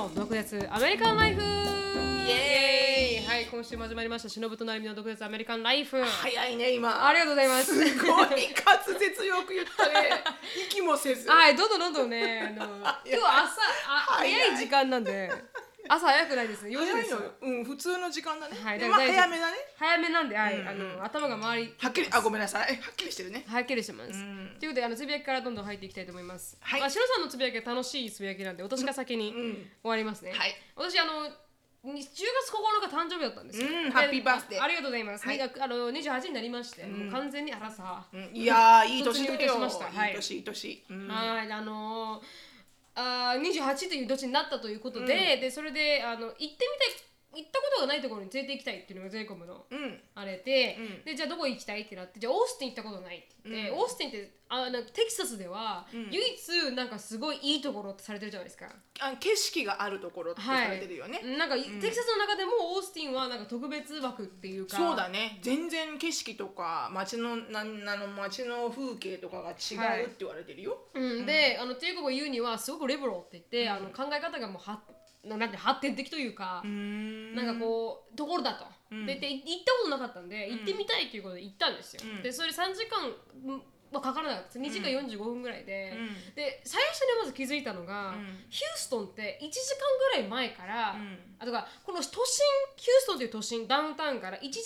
の独舌アメリカンライフ。イエーイ。はい今週も始まりました。しのぶとなるみの独舌アメリカンライフ。早いね今。ありがとうございます。すごい滑舌よく言ったね。息もせず。はいどんどんどんどんねあの 今日朝あ早い時間なんで朝早くないですね。4時ですよ。のうん普通の時間だね、はいでまあ早めだね。早めなんで、はいうんあの頭が回り。はっきりあごめんなさい。はっきりしてるね。はっきりしてます。ん。ということであのつぶやきからどんどん入っていきたいと思います。はい。まあ、しろさんのつぶやきは楽しいつぶやきなんで私が先にうん。終わりますね。はい。私あのに10月9日誕生日だったんですよ。でうんハッピーバースデー。あありがとうございます。はい。みあの28になりまして、もう完全にあらさ。うん。いやーいい年だよ。しました。はい。いい年いい年、うん。はいあのーあー28という年になったということで、でそれであの行ってみたい行ったことがないところに連れて行きたいっていうのが j イコムのうん。あれで,、うん。でじゃあどこ行きたいってなってじゃあオースティン行ったことないって言って、うん。オースティンってあなんかテキサスでは、うん。唯一なんかすごいいいところってされてるじゃないですか。あ景色があるところってされてるよね、なんか、テキサスの中でもオースティンはなんか特別枠っていうか。そうだね。全然景色とか街のなんあの街の風景とかが違はいうって言われてるよ、うん、であのテイコが言うにはすごくリベラルって言って、あの考え方がもうはななんて発展的というか、ん。なんかこうところだと、うん。でで行ったことなかったんで行ってみたいということで行ったんですよ、うん。でそれ3時間はかからなかった。です2時間45分ぐらいで、うん。で最初にまず気づいたのが、うん。ヒューストンって1時間ぐらい前から、うん。あとかこの都心ヒューストンという都心ダウンタウンから1時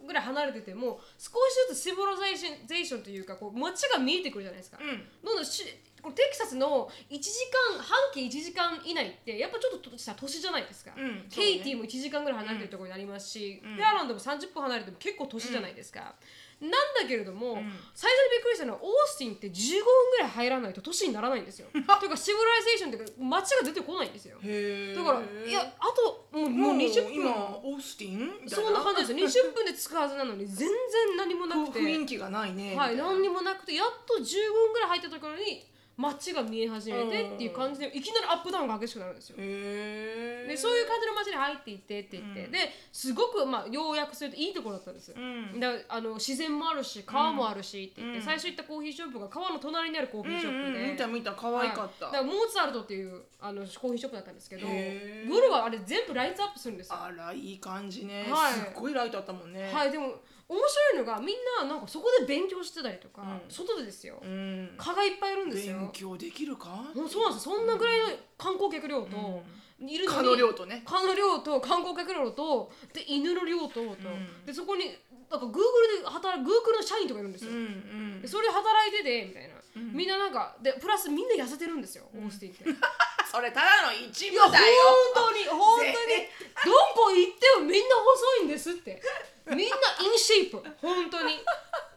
間ぐらい離れてても少しずつ civilization zation というかこう街が見えてくるじゃないですか、うん。どんどんしこれテキサスの1時間半径1時間以内ってやっぱちょっとした都市じゃないですか、うんケイティも1時間ぐらい離れてるところにありますし、うん。ペアランドも30分離れても結構都市じゃないですか、なんだけれども、ん。最初にびっくりしたのはオースティンって15分ぐらい入らないと都市にならないんですよ。というか civilization っていうか街が出てこないんですよ。だからいやあともうもうもう20分。今オースティン？そんな感じですよ。20分で着くはずなのに全然何もなくて。雰囲気がないねはい、何にもなくてやっと15分ぐらい入ったところに街が見え始めてっていう感じでいきなりアップダウンが激しくなるんですよ。へー。でそういう感じの街に入っていってって。言って、うん。ですごく、まあ、要約するといいところだったんです。よ。うん。だあの自然もあるし川もあるしって言って、うん。最初行ったコーヒーショップが川の隣にあるコーヒーショップで、うんうん見た見た可愛かった、はいだからモーツァルトっていうあのコーヒーショップだったんですけど夜はあれ全部ライトアップするんですよ。あらいい感じね、はい。すっごいライトあったもんね。はい、でも面白いのがみんななんかそこで勉強してたりとか、うん。外でですよ、うん。蚊がいっぱいいるんですよ。勉強できるか？もうそうなんですよ。そんなぐらいの観光客量と、いるのに蚊の量とね。蚊の量と観光客量とで犬の量とと、ん。でそこになんかグーグルで働くグーグルの社員とかいるんですよ、うんうん。でそれで働いててみたいな、みんななんかでプラスみんな痩せてるんですよ、オースティンって。い それただの一部やだよ。本当に本当に。どこ行ってもみんな細いんですってみんなインシェイプ。本当に。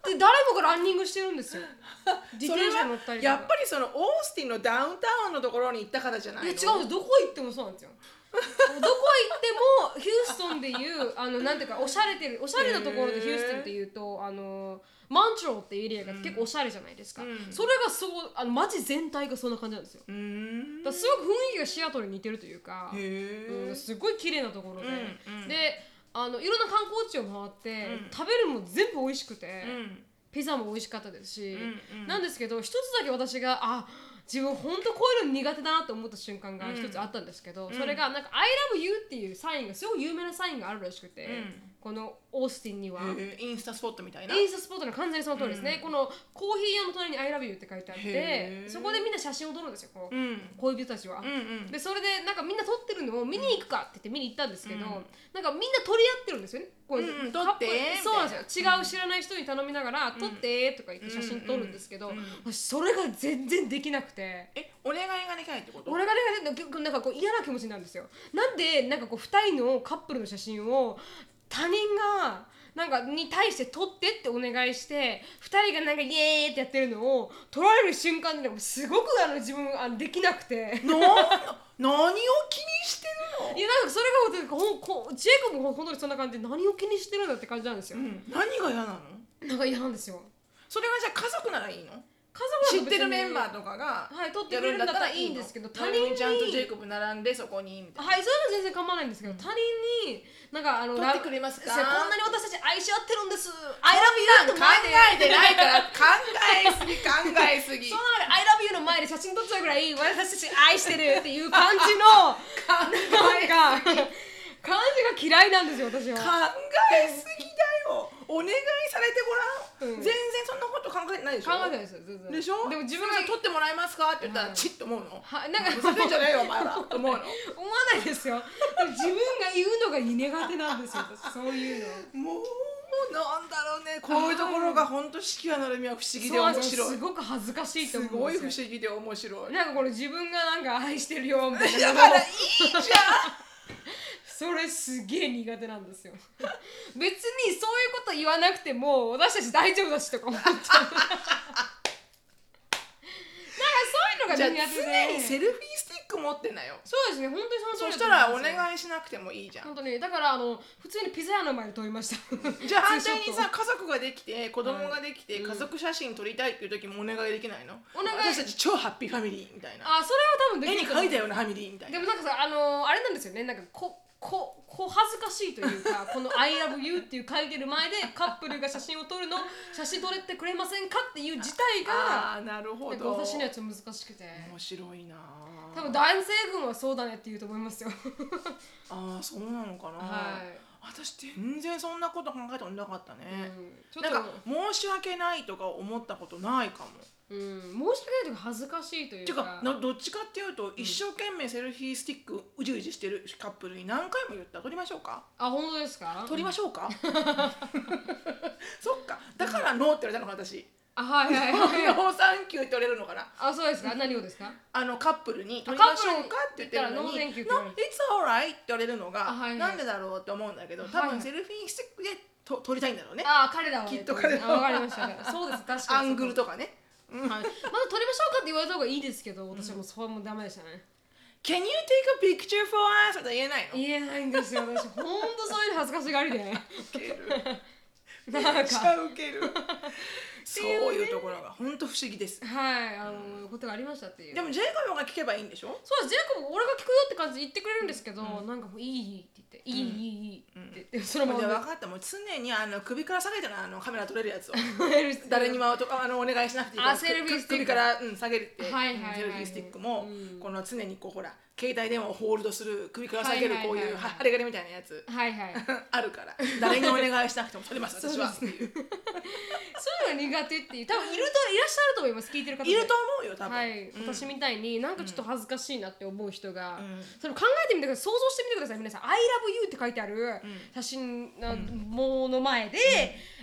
で誰もがランニングしてるんですよ。自転車乗ったりとか。はやっぱりそのオースティンのダウンタウンのところに行ったからじゃないの？いや違うどこ行ってもそうなんですよ。どこ行ってもヒューストンでいうあのなんていうかおしゃれてるおしゃれなところでヒューストンっていうとあのマンチョロっていうエリアが結構おしゃれじゃないですか、うん。それがそうあの街全体がそんな感じなんですよ。だすごく雰囲気がシアトルに似てるというか、へうん、えすごい綺麗なところで、うんうん。であのいろんな観光地を回って、うん。食べるのも全部美味しくて、うん。ピザも美味しかったですし、うんうん。なんですけど一つだけ私があ自分本当こういうの苦手だなと思った瞬間が一つあったんですけど、それがなんか「I love you」っていうサインがすごい有名なサインがあるらしくて、うんこのオースティンには。へえインスタスポットみたいな？インスタスポットの完全にその通りですね、このコーヒー屋の隣に「I love you」って書いてあってそこでみんな写真を撮るんですよ。こう、うん。恋人たちは、うんうん。でそれでなんかみんな撮ってるのを見に行くかって言って見に行ったんですけど、うん。なんかみんな撮り合ってるんですよね。こううん撮ってそうなんですよ。違う知らない人に頼みながら、撮ってとか言って写真撮るんですけど、それが全然できなくて。えお願いができないってこと？俺がねなんかこう嫌な気持ちになるんですよ。なんでなんかこう2人のカップルの写真を他人がなんかに対して撮ってってお願いして2人がなんかイエーイってやってるのを撮られる瞬間でもすごくあの自分あのできなくて。な何を気にしてるの？いやなんかそれがほんこジェイコブも本当にそんな感じで何を気にしてるんだって感じなんですよ、うん。何が嫌なの？なんか嫌なんですよ。それがじゃあ家族ならいいの？家知ってるメンバーとかがはい撮ってくれるんだったらいいんですけど他人にちゃんとジェイコブ並んでそこにみたいなはいそれは全然構わないんですけど、他人になんかあの撮ってくれますか？ラこんなに私たち愛し合ってるんです。I love you 考えてないから考えすぎ考えすぎ。その中で I love you の前で写真撮っちゃうぐらい私たち愛してるっていう感じの 考えなんか感じが嫌いなんですよ私は。考えすぎだよお願いされてごらん、うん。全然そんなこと考えてないでしょ？考えてないですよ全然。でしょ？でも自分がそれ撮ってもらえますか？って言ったら、はいチッと思うの。はなんかふざけんじゃねえよお前ら。と思うの。思わないですよ。自分が言うのが苦手なんですよ私そういうの。もうなんだろうね。こういうところが本当四季はなるみは不思議で面白い。すごく恥ずかしいとす思ごい不思議で面白い。なんかこれ自分がなんか愛してるよみたいなだからいいじゃんそれすげえ苦手なんですよ。別にそういうこと言わなくても私たち大丈夫だしとか思っちゃう。なんかそういうのがじゃあ苦手で常にセルフィースティック持ってんなよ。そうですね本当にその通りそしたらおい願いしなくてもいいじゃん。本当に。だからあの普通にピザ屋の前で撮りましたじゃあ反対にさ家族ができて子供ができてうん。家族写真撮りたいっていう時もお願いできないの？お願い。私たち超ハッピーファミリーみたいな。あそれは多分で絵にきると思う。描いたようなファミリーみたいな。でもなんかさあのーあれなんですよね。なんかこここ恥ずかしいというか この「I love you」っていう書いてる前でカップルが写真を撮るの写真撮れてくれませんかっていう自体がああなるほど。私のやつ難しくて。面白いな。多分男性軍はそうだねって言うと思いますよ。ああそうなのかな、はい私全然そんなこと考えたことなかったね、うん。なんかと申し訳ないとか思ったことないかも。うん。申し訳ないというか恥ずかしいというか。ていうかなどっちかっていうと、一生懸命セルフィースティックうじうじしてるカップルに何回も言った。撮りましょうか？あ本当ですか？撮りましょうか、そっか。だからノーって言われたのか私あはいはいはい。ノーサンキューって言われるのかな？あそうですか。何をですか？あのカップルに撮りましょうかって言ってるのに No, it's alright って言われるのが、あはいはい。なんでだろうって思うんだけど多分セルフィースティックでと撮りたいんだろうね。あ彼らはきっと彼らは。あわかりました。そうです確かにアングルとかね。はい、まだ撮りましょうかって言われた方がいいですけど私はもうそれもダメでしたね。Can you take a picture for us? って言えないの？言えないんですよ。私ほんとそういうの恥ずかしがりで。ウケる。なんめっちかゃウケるそういうところが本当不思議です。はいあのことがありましたっていう。でもジェイコブが聞けばいいんでしょ？そうですジェイコブ俺が聞くよって感じで言ってくれるんですけど、なんかもういいって言っていい、いいいいって言って、そのまま。分かった。もう常にあの首から下げてのあのカメラ撮れるやつを 誰誰にもとあのお願いしなくていいから首から、うん、下げるって、はいはいはいはい。セルフィースティックも、うん。この常にこうほら携帯電話をホールドする首から下げるこういうはいはいはいはい。は針金みたいなやつ。はいはい。あるから。誰にお願いしなくても撮れます私は。そういうの苦手っていう。多分いるといらっしゃると思います聞いてる方で。いると思うよ多分、はい、うん。私みたいになんかちょっと恥ずかしいなって思う人が、うん。それ考えてみてください。想像してみてください皆さん「I love you」って書いてある写真のもの前で、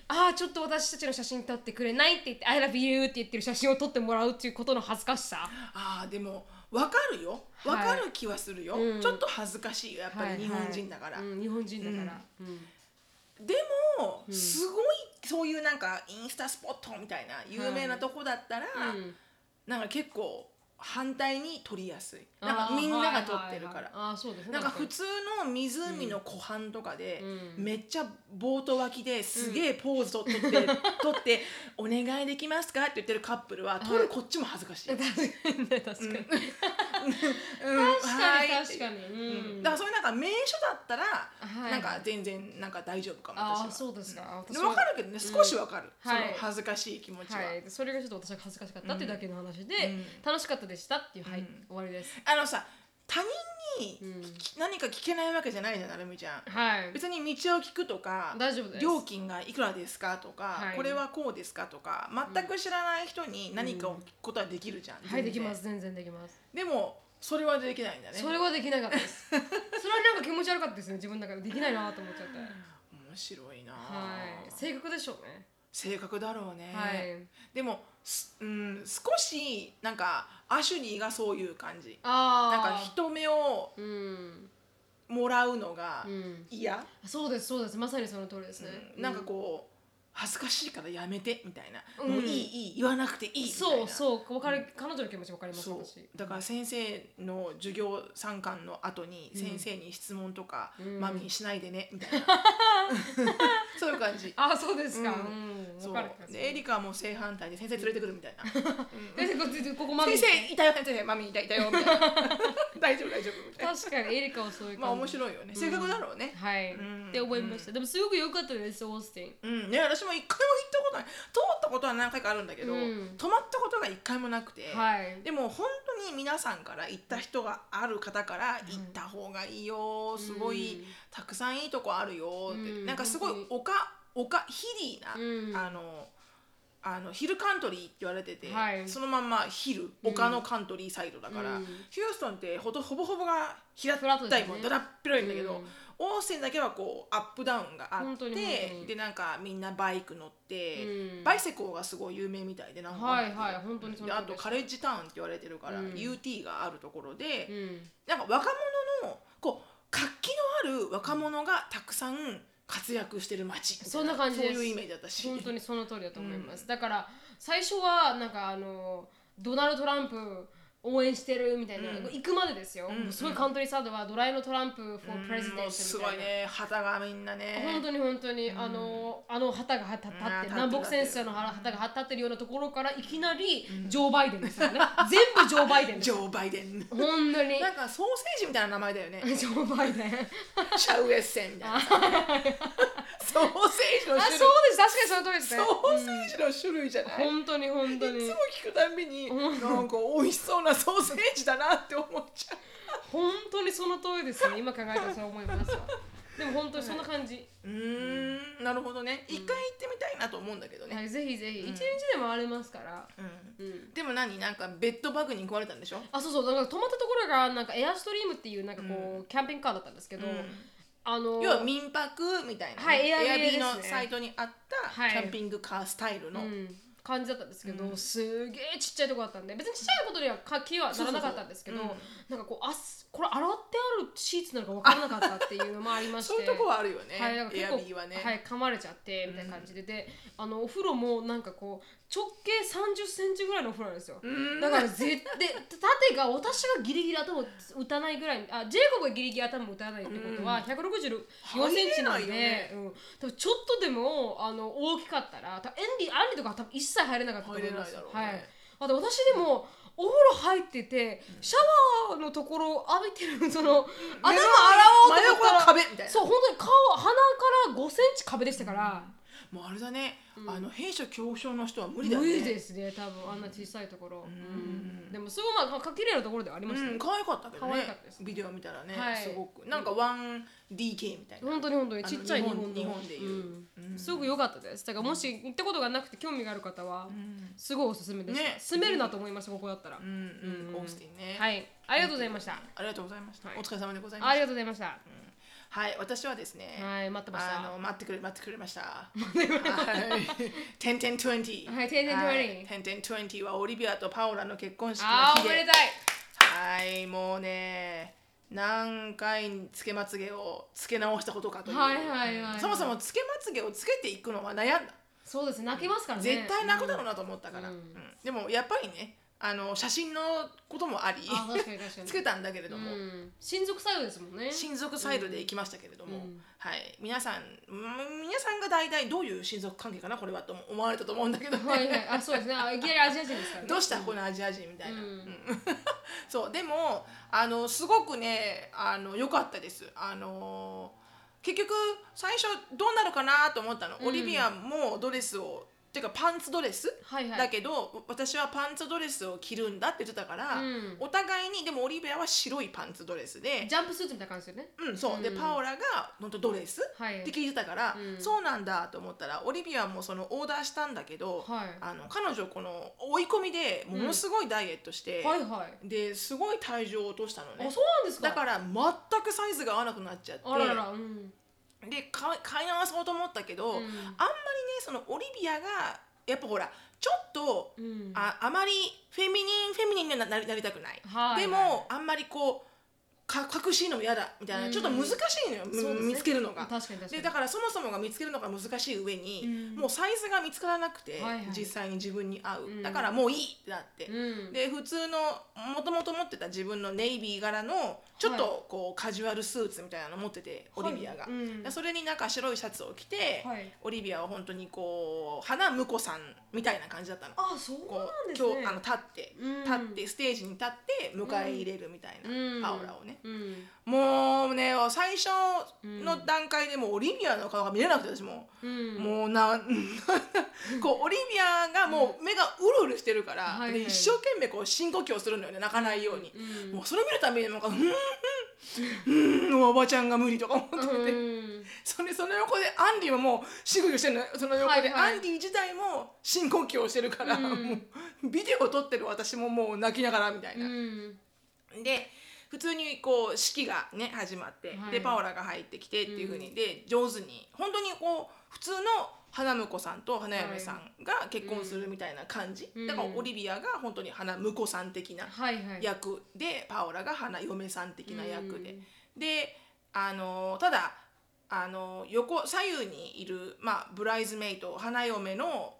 ああちょっと私たちの写真撮ってくれないって言って「I love you」って言ってる写真を撮ってもらうっていうことの恥ずかしさ。ああでも分かるよ。分はい。かる気はするよ、うん。ちょっと恥ずかしいよ。やっぱはいり日本人だから、はいうん、日本人だから、うん。でも、すごいそういうなんかインスタスポットみたいな有名なとこだったら、うん。なんか結構反対に撮りやすい。なんかみんなが撮ってるから、あーそうですね。なんか普確通の湖の湖畔とかで、うん。めっちゃボート脇ですげえポーズと取って、撮って「お願いできますか?」って言ってるカップルは撮るこっちも恥ずかしい。かにね確かに、うん確かはい。に確かに、うん。だからそういうなんか名所だったら、はい。なんか全然なんか大丈夫かも私は。そうですか、私では分かるけどね少し分かる、そのはい。恥ずかしい気持ちは。はい、それがちょっと私が恥ずかしかったっていうだけの話で、うん。楽しかったでしたっていう、はい、うん。終わりです。あのさ他人にうん何か聞けないわけじゃないじゃんなるみちゃん。はい。別に道を聞くとか大丈夫。料金がいくらですかとか、はいこれはこうですかとか全く知らない人に何かを聞くことはできるじゃん、はい、できます。全然できます。でもそれはできないんだねそれはできなかったです。それはなんか気持ち悪かったですね、自分の中でできないなと思っちゃって。面白いな、はい、性格でしょうね。性格だろうね、はい。でも、すうん、少しなんかアシュリーがそういう感じああ。なんか人目をうん。もらうのがうん。嫌、そうです、そうです。まさにその通りですね。なんかこう恥ずかしいからやめてみたいな、うん。もういいいい言わなくていいみたいな。そうそうわかる。彼女の気持ちわかります私。だから先生の授業参観の後に先生に質問とか、うん。マミーしないでねみたいな。そういう感じ。あそうですか。ううん。そう。でエリカはもう正反対で先生連れてくるみたいな、でここここマミ先生いたよ。先生マミーいたいたよみたいな。大丈夫大丈夫。みたいな確かにエリカはそういう感じ。まあ面白いよね。性格だろうね、はい、うん。って思いました、でもすごく良かったですオースティン。うん。ね、私も一回も行ったことない。通ったことは何回かあるんだけど、うん。泊まったことが一回もなくて、はい。でも本当に皆さんから行った人がある方から行った方がいいよすごいうんたくさんいいとこあるよって、うんなんかすごい丘丘ヒリーな、うん。あのあのヒルカントリーって言われてて、はい。そのまんまヒル丘のカントリーサイドだから、うん。ヒューストンってほとほぼほぼが平たいもんだらっ広いんだけど、うんオースティンだけはこうアップダウンがあってにでなんかみんなバイク乗って、うん。バイセコーがすごい有名みたいでなんかはいはい本当にあとカレッジタウンって言われてるから、うん。UT があるところで、うん。なんか若者のこう活気のある若者がたくさん活躍してる街そんな感じです。そういうイメージだったし。本当にその通りだと思います、だから最初はなんかあのドナルド・トランプ応援してるみたいな、うん。行くまでですよ、うん。すごいカントリーサードはドライのトランプ for うん。president すごいね。旗がみんなね。本当に本当に、あのあの旗が立って、うん南北戦争の旗が立ってるようなところからいきなりジョー・バイデンですよね、全部ジョー・バイデンジョー・バイデン。本当に。なんかソーセージみたいな名前だよね。ジョー・バイデン。シャウエッセンみたいな。ソーセージの種類。あそうです。確かにその通りですね。ソーセージの種類じゃない、本当に本当に。いつも聞くたんびになんか美味しそうなソーセージだなって思っちゃう。本当にその通りですね今考えたらそう思いますわ。でも本当にそんな感じ、うーんなるほどね。一回行ってみたいなと思うんだけどね、はい、ぜひぜひ。一日でもありますから、うん。うん。でも何なんかベッドバグに壊れたんでしょ？あそうそう。だから泊まったところがなんかエアストリームっていうなんかこう、キャンピングカーだったんですけど、うん。あの要は民泊みたいな、ね。はいエアビーのサイトにあったはい。キャンピングカースタイルの、うん、感じだったんですけど、すげえちっちゃいとこだったんで別にちっちゃいことにはか気はならなかったんですけどそうそうなんかこうあすこれ洗ってあるシーツなのか分からなかったっていうのもありましてそういうとこはあるよね、はい、なんかエ結構アビーはね、はい、噛まれちゃってみたいな感じで、であのお風呂もなんかこう直径3 0センチぐらいのお風呂なんですよ。ん。だからぜで縦が私がギリギリ頭を打たないぐらいあジェイコブがギリギリ頭を打たないってことは164センチなんで、ね。うん、多分ちょっとでもあの大きかったら多分エンディアンディとかは多分一切入れなかったと思います。ね。はい、あと私でもお風呂入っててシャワーのところを浴びてるその頭洗おうと思ったらそう本当に顔鼻から5センチ壁でしたから、もうあれだね、あの兵所恐怖症の人は無理だね。無理ですね多分。あんな小さいところ、うん。でもすごいまあか綺麗なところではありましたね、うん、可愛かったけどね。ビデオ見たらね、はい。すごく。なんか 1DK みたいな、本当に本当にちっちゃい日本の。日本でいう。うん。すごく良かったです。だからもし行ったことがなくて興味がある方はん。すごいおすすめです、ね。住めるなと思いましたここだったら、うんうん、オースティンね、はい。ありがとうございました、ありがとうございました、はい。お疲れ様でございましありがとうございました、たはい私はですね、はい待ってましたあの待ってくれ待ってくれました。はい。 ten ten twenty。はい10 10 20 ten ten twenty はオリビアとパオラの結婚式の日であーおめで。たいはいもうね何回つけまつげをつけ直したことかという。はいはいはいはいそもそもつけまつげをつけていくのは悩んだ。そうです泣きますからね絶対泣くだろうなと思ったから。うんうんでもやっぱりねあの写真のこともありあ確かに確かに。つけたんだけれども。うん。親族サイドですもんね。親族サイドで行きましたけれども、うん。はい。皆さんうん皆さんが大体どういう親族関係かなこれはと思われたと思うんだけど、ね。はいはい。あそうですね。あいきなりアジア人ですからね。どうした？このアジア人みたいな、うん。うん。そう。でもあのすごくねあの良かったです。あの結局最初どうなるかなと思ったの、うん。オリビアもドレスをっていうかパンツドレス、はいはい。だけど私はパンツドレスを着るんだって言ってたから、うん。お互いにでもオリビアは白いパンツドレスでジャンプスーツみたいな感じですよね。うん、そう、でうん。パオラが本当ドレスはい。って聞いてたから、うん。そうなんだと思ったらオリビアもそのオーダーしたんだけど、はい。あの彼女この追い込みでものすごいダイエットして、はいはい。ですごい体重を落としたのね。あそうなんですか？だから全くサイズが合わなくなっちゃってあらららうんで買い直そうと思ったけど、うん。あんまりねそのオリビアがやっぱほらちょっと、うん。ああまりフェミニンフェミニンにななりなりたくない、はい。でもあんまりこうか隠しいのも嫌だみたいな、うん。ちょっと難しいのよ、ね。見つけるのが。確かに確かに。でだからそもそもが見つけるのが難しい上に、うん。もうサイズが見つからなくて、はいはい。実際に自分に合う、うん。だからもういいってなって、うん。で普通のもともと持ってた自分のネイビー柄のちょっとこうカジュアルスーツみたいなの持ってて、オリビアが、はい。それになんか白いシャツを着て、はい。オリビアは本当にこう花婿さんみたいな感じだったの。あそうこなんうですね。今日あの立って、うん。立ってステージに立って迎え入れるみたいな、うん。パオラをね、うん。もうね最初の段階でもうオリビアの顔が見れなくて私も、うん。もうな こうオリビアがもう目がうるうるしてるから、はいはい。で一生懸命こう深呼吸をするのよね泣かないように、うん。もうそれ見るたびになんか「うんうんうんうんおばちゃんが無理」とか思ってて、うん。それその横でアンディももう深呼吸してるのよ。その横で、アンディ自体も深呼吸をしてるから、うん。もうビデオを撮ってる私ももう泣きながらみたいな。うん。で普通にこう式がね始まって、はい。でパオラが入ってきてっていうふうに、で上手に本当にこう普通の花婿さんと花嫁さんが結婚するみたいな感じ、うん。だからオリビアが本当に花婿さん的なはいはい。役で、パオラが花嫁さん的な役で、うん。であのただあの横左右にいる、まあ、ブライズメイト花嫁の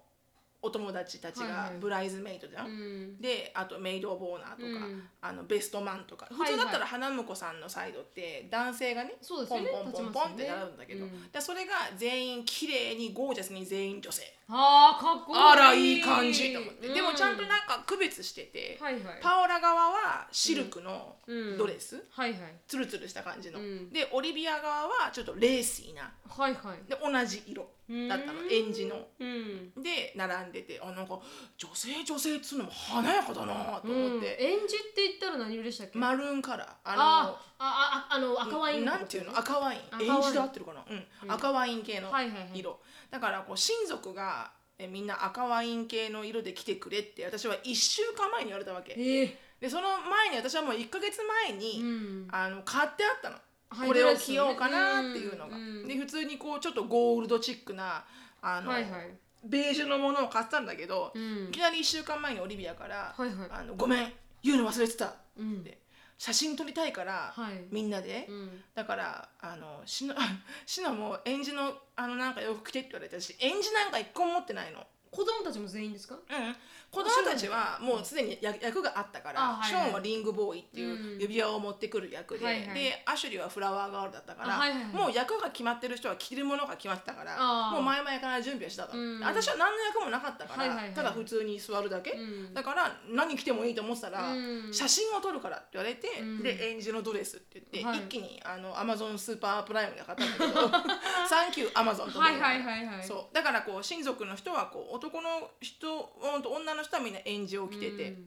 お友達たちがブライズメイトじゃん、うん。であとメイド・オブ・オーナーとか、うん。あのベストマンとか。普通だったら花婿さんのサイドって男性がねポンポンポンポンってなるんだけど、うん。でそれが全員綺麗にゴージャスに全員女性。あーかっこいい。あらいい感じと思って、うでもちゃんとなんか区別してて、はいはい。パオラ側はシルクのうん。ドレス、はいはい。ツルツルした感じの、うん。でオリビア側はちょっとレーシーな。はいはい。で同じ色だったのうん。エンジの。うん。で並んでてあなんか女性女性っつうのも華やかだなと思って、エンジって言ったら何色でしたっけ？マルーンカラー。あああああの赤ワインなんていうの？赤ワイン。赤ワイン。エンジで合ってるかな、うん。うん。赤ワイン系のはいはいはい。色、だからこう親族がえみんな赤ワイン系の色で来てくれって私は1週間前に言われたわけ。ええでその前に私はもう1か月前に、うん。あの買ってあったの、はいこれを着ようかなっていうのが、で普通にこうちょっとゴールドチックなあの、はいはい。ベージュのものを買ったんだけど、うん。いきなり1週間前にオリビアから「はいはい。あのごめん言うの忘れてた」うん。って。写真撮りたいから、はい。みんなで、うん。だからあのし のしのも演じのあのなんか洋服着てって言われたし演じなんか一個も持ってないの。子供たちも全員ですか？うん、子供たちはも。うすでに役役があったから、あはいはい。ショーンはリングボーイっていう指輪を持ってくる役で、はいはい。でアシュリーはフラワーガールだったから、あはいはいはい。もう役が決まってる人は着るものが決まってたからあー。もう前々から準備をしてたの、うん。私は何の役もなかったから、はいはいはい。ただ普通に座るだけ、うん。だから何着てもいいと思ってたら、うん。写真を撮るからって言われて、うん。で演じのドレスって言って、はい。一気にあのアマゾンスーパープライムで買ったんだけど サンキューアマゾンと思はいはいはいはい。そう。だからこう親族の人はこう男の人女の人はみんなエンジを着てて、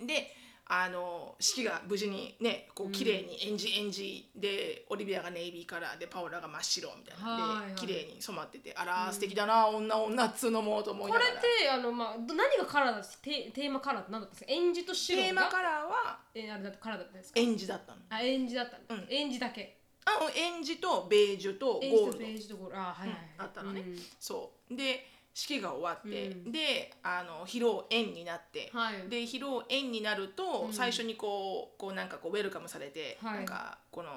であの式が無事にねこう綺麗にエンジエンジでオリビアがネイビーカラーでパオラが真っ白みたいな。はいはい。で綺麗に染まっててあらー素敵だな女女っつうのもと思いこれながら。ってあのまあど何がカラーだテテーマカラーって何だったんですかエンジと白が？テーマカラーはえあれだカラーだったんですか？エンジだったの。あエンジだったんだ、うん。エンジだけ。あの演じとベージュとゴールド。とベージュとゴールド。あはいはい、はい。うんあったのね。うん。そう。で式が終わって、うん。であの披露宴になって、はい。で披露宴になると、うん。最初にこうこうなんかこうウェルカムされて、はい。なんかこの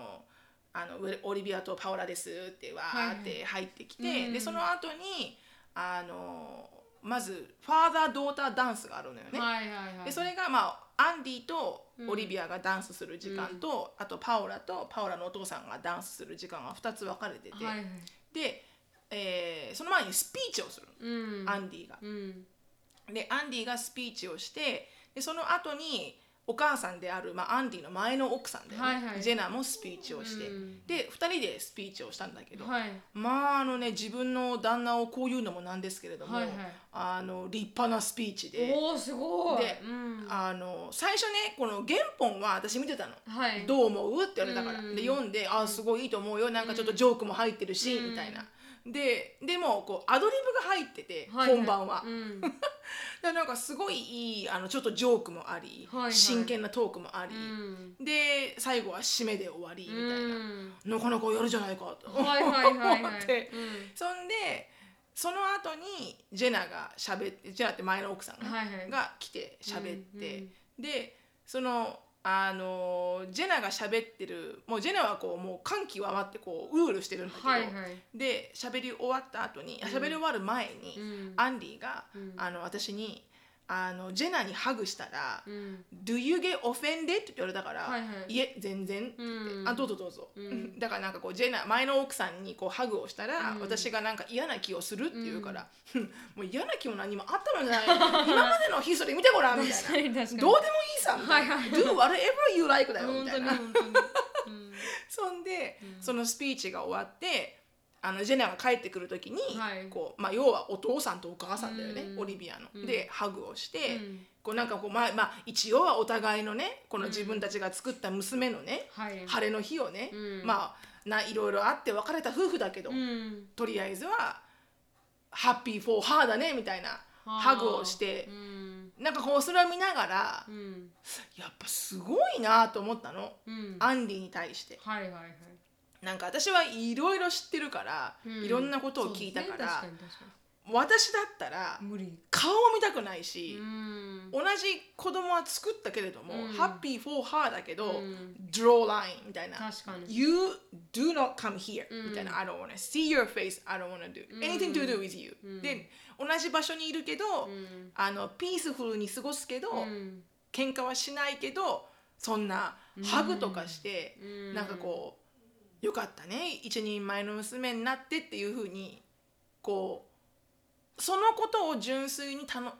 あのオリビアとパオラですってわーって入ってきて、はいはいでその後にあのまずファーザードーターダンスがあるのよね。はいはいはい。でそれがまあアンディとオリビアがダンスする時間と、あとパオラとパオラのお父さんがダンスする時間が2つ分かれてて、はいはい。で、えーその前にスピーチをする。の、うん。アンディが。うん。でアンディがスピーチをしてでその後にお母さんである、まあ、アンディの前の奥さんで、ね。はいはい。ジェナもスピーチをして、うん。で2人でスピーチをしたんだけど、はい。まああのね自分の旦那をこう言うのもなんですけれども、はいはい。あの立派なスピーチで。おおすごい。でうん。あの最初ねこの原本は私見てたの。はい。どう思う？って言われたから、うんで読んで「あすごいいいと思うよ。なんかちょっとジョークも入ってるし」うん。みたいな。ででもこうアドリブが入ってて、はいはい。本番は。うん。でなんかすごいいいあのちょっとジョークもあり、はいはい。真剣なトークもあり、うん。で最後は締めで終わりみたいな、うん。なかなかやるじゃないかと。思って、うん。そんでその後にジェナがしゃべってジェナって前の奥さんが,、来て喋って、うん。でそのあのジェナが喋ってるもうジェナはこうもう感極まってこううるうるしてるんだけど、はいはい。で喋り終わった後にあ喋り終わる前に、うん。アンディが、うん。あの私にあのジェナにハグしたら「うん。Do you get offended?」って言われたから「はいはい。いえ全然」って言ってうん。あどうぞどうぞ」うん。だからなんかこうジェナ前の奥さんにこうハグをしたら、うん。私がなんか嫌な気をするって言うから「ふん。もう嫌な気も何もあったのじゃない 今までのヒストリー見てごらん」みたいな。どうでもいいさ」みたいな。はいはい「Do whatever you like」だよみたいな。そんで、うん。そのスピーチが終わってあのジェナが帰ってくる時に、はい。こうまあ、要はお父さんとお母さんだよね、うん。オリビアの。うん。でハグをして、うん。こうなんかこうまあまあ一応はお互いのねこの自分たちが作った娘のね、はい。晴れの日をね、うん。まあないろいろあって別れた夫婦だけど、うん。とりあえずはハッピーフォーハーだねみたいなハグをしてう、ん。なんかこうそれを見ながら、うん。やっぱすごいなと思ったの、うん。アンディに対して。はいはいはいなんか私はいろいろ知ってるから、うん。いろんなことを聞いたから、そうですね確かに確か私だったらに無理。顔を見たくないしう、ん。同じ子供は作ったけれども、うん。ハッピー for her だけど、うん。draw line みたいな。確かに。You do not come here、うん。みたいな I don't wanna see your face I don't wanna do うん。Anything to do with you、うん。で同じ場所にいるけど、うん。あのピースフルに過ごすけど、うん。喧嘩はしないけどそんなハグとかして、うん。なんかこうよかったね。一人前の娘になってっていうふうにこうそのことを純粋にたの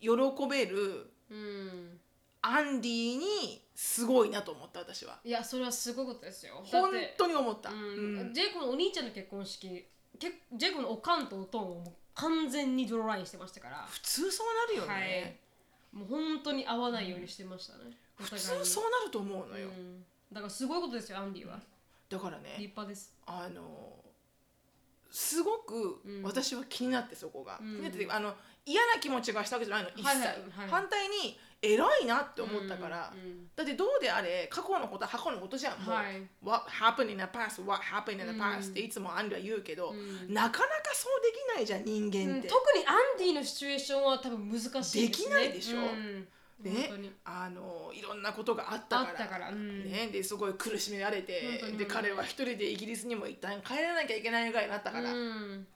喜べるうん。アンディにすごいなと思った私は。いやそれはすごいことですよ。だ本当に思った。ううん。ん。ジェイコのお兄ちゃんの結婚式けジェイコのおかんとおとんを完全にドローラインしてましたから。普通そうなるよね。もう本当に合わないようにしてましたね、お普互いに通そうなると思うのよ。うん。だからすごいことですよアンディはだからね立派です。あのすごくうん。私は気になってそこが、うん。あの嫌な気持ちがしたわけじゃないの一切、はいはいはい。反対に偉いなって思ったから、うんだってどうであれ過去のことは過去のことじゃん。もう、はい。What happened in the past What happened in the うん。past、っていつもアンディは言うけど、うん。なかなかそうできないじゃん人うん間って、特にアンディのシチュエーションは多分難しいです、ね、できないでしょうん本ねあのいろんなことがあったから。うん。ね、ですごい苦しめられてで彼は一人でイギリスにも一旦帰らなきゃいけないぐらいになったから、うん。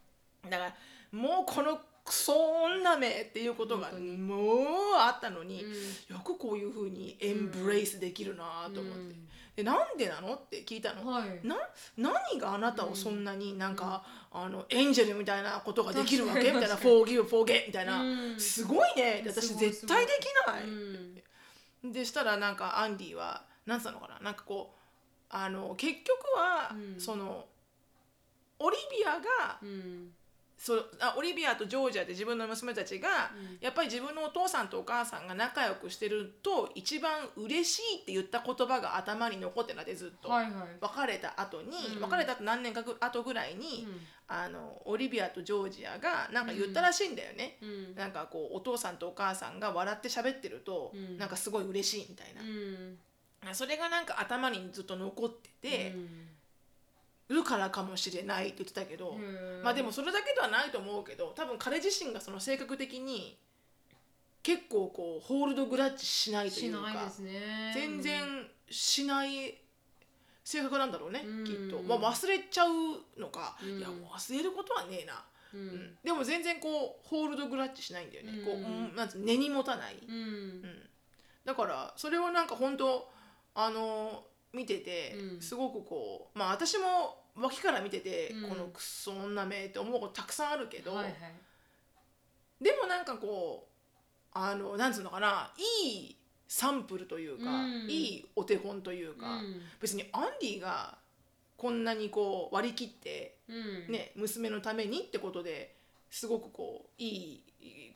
だからもうこのクソ女めっていうことがもうあったのに、うん。よくこういうふうにエンブレイスできるなと思って、うんでなんでなの？って聞いたの、はいな何があなたをそんなになんか、あのエンジェルみたいなことができるわけ？みたいな「確かに forgive forget」みたいな、うん。すごいね。私絶対できない、うん。でしたらなんかアンディは何つったのかな？なんかこうあの結局は、うん。そのオリビアがうんそうあオリビアとジョージアで自分の娘たちが、うん。やっぱり自分のお父さんとお母さんが仲良くしてると一番嬉しいって言った言葉が頭に残ってなってずっと、はいはい。別れた後に、うん。別れた後何年か後ぐらいに、あのオリビアとジョージアがなんか言ったらしいんだよね。うん。なんかこうお父さんとお母さんが笑って喋ってると、うん。なんかすごい嬉しいみたいな。う、ん。それがなんか頭にずっと残っててう、んるからかもしれないって言ってたけど、まあでもそれだけではないと思うけど多分彼自身がその性格的に結構こうホールドグラッジしないというかね。全然しない性格なんだろうね、うん。きっと、まあ、忘れちゃうのか、うん。いや忘れることはねえな、ううん。んでも全然こうホールドグラッジしないんだよね、こうなん根に持たない、うん。うん。だからそれをなんか本当あの見ててうん。すごくこうまあ私も脇から見てて、うん。このクソ女めって思うことたくさんあるけど、はいはい。でもなんかこうあのなんつうのかないいサンプルというか、うん。いいお手本というか、うん。別にアンディがこんなにこう割り切って、うん。ね、娘のためにってことですごくこういい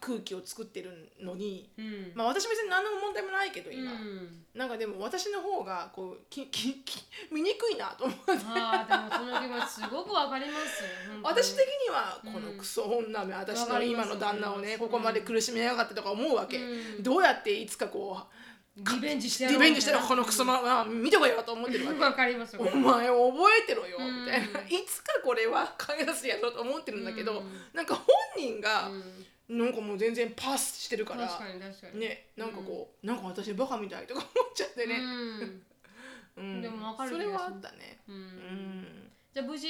空気を作ってるのに、うん。まあ、私別に何の問題もないけど今、うん。なんかでも私の方がこうききき見にくいなと思って。ああでもその気持ちすごくわかります。私的にはうん。このクソ女め、私わかの今の旦那をねうん。ここまで苦しめやがってとか思うわけ、うん。どうやっていつかこうリベンジしてやろうリベンジしてるこのクソまま、見てこいよと思ってるわけわかります。よお前覚えてろよ、うん。みたいな。いつかこれは返すやろうと思ってるんだけど、うん。なんか本人が、うんなんかもう全然パスしてるから。確かに確かに。ねなんかこう、なんか私バカみたいとか思っちゃってね、うん。うん。でも分かるそれはあったね。ううんん。じゃあ無事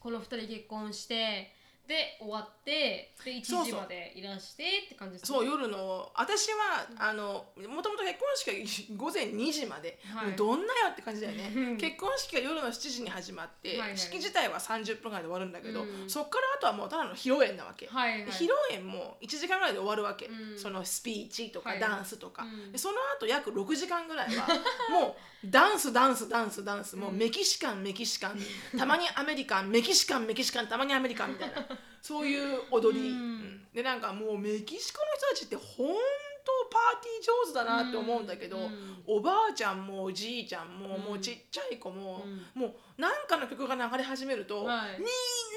この二人結婚してで終わってで1そうそう。時までいらしてって感じですかそう夜の私はあのもともと結婚式が午前2時まで、はい。どんなよって感じだよね。うん。結婚式が夜の7時に始まって、はいはい。式自体は30分ぐらいで終わるんだけど、うん。そっからあとはもうただの披露宴なわけ、はいはい。で披露宴も1時間ぐらいで終わるわけ、うん。そのスピーチとかはいダンスとか、うん。でその後約6時間ぐらいは もうダンスダンスダンスダンス。もうメキシカンメキシカン。たまにアメリカンメキシカンメキシカンたまにアメリカンみたいな。そういう踊り、うん。うん。でなんかもうメキシコの人たちってパーティー上手だなって思うんだけど、うん。おばあちゃんもおじいちゃんも、うん。もうちっちゃい子も、うん。もうなんかの曲が流れ始めると、はい。みん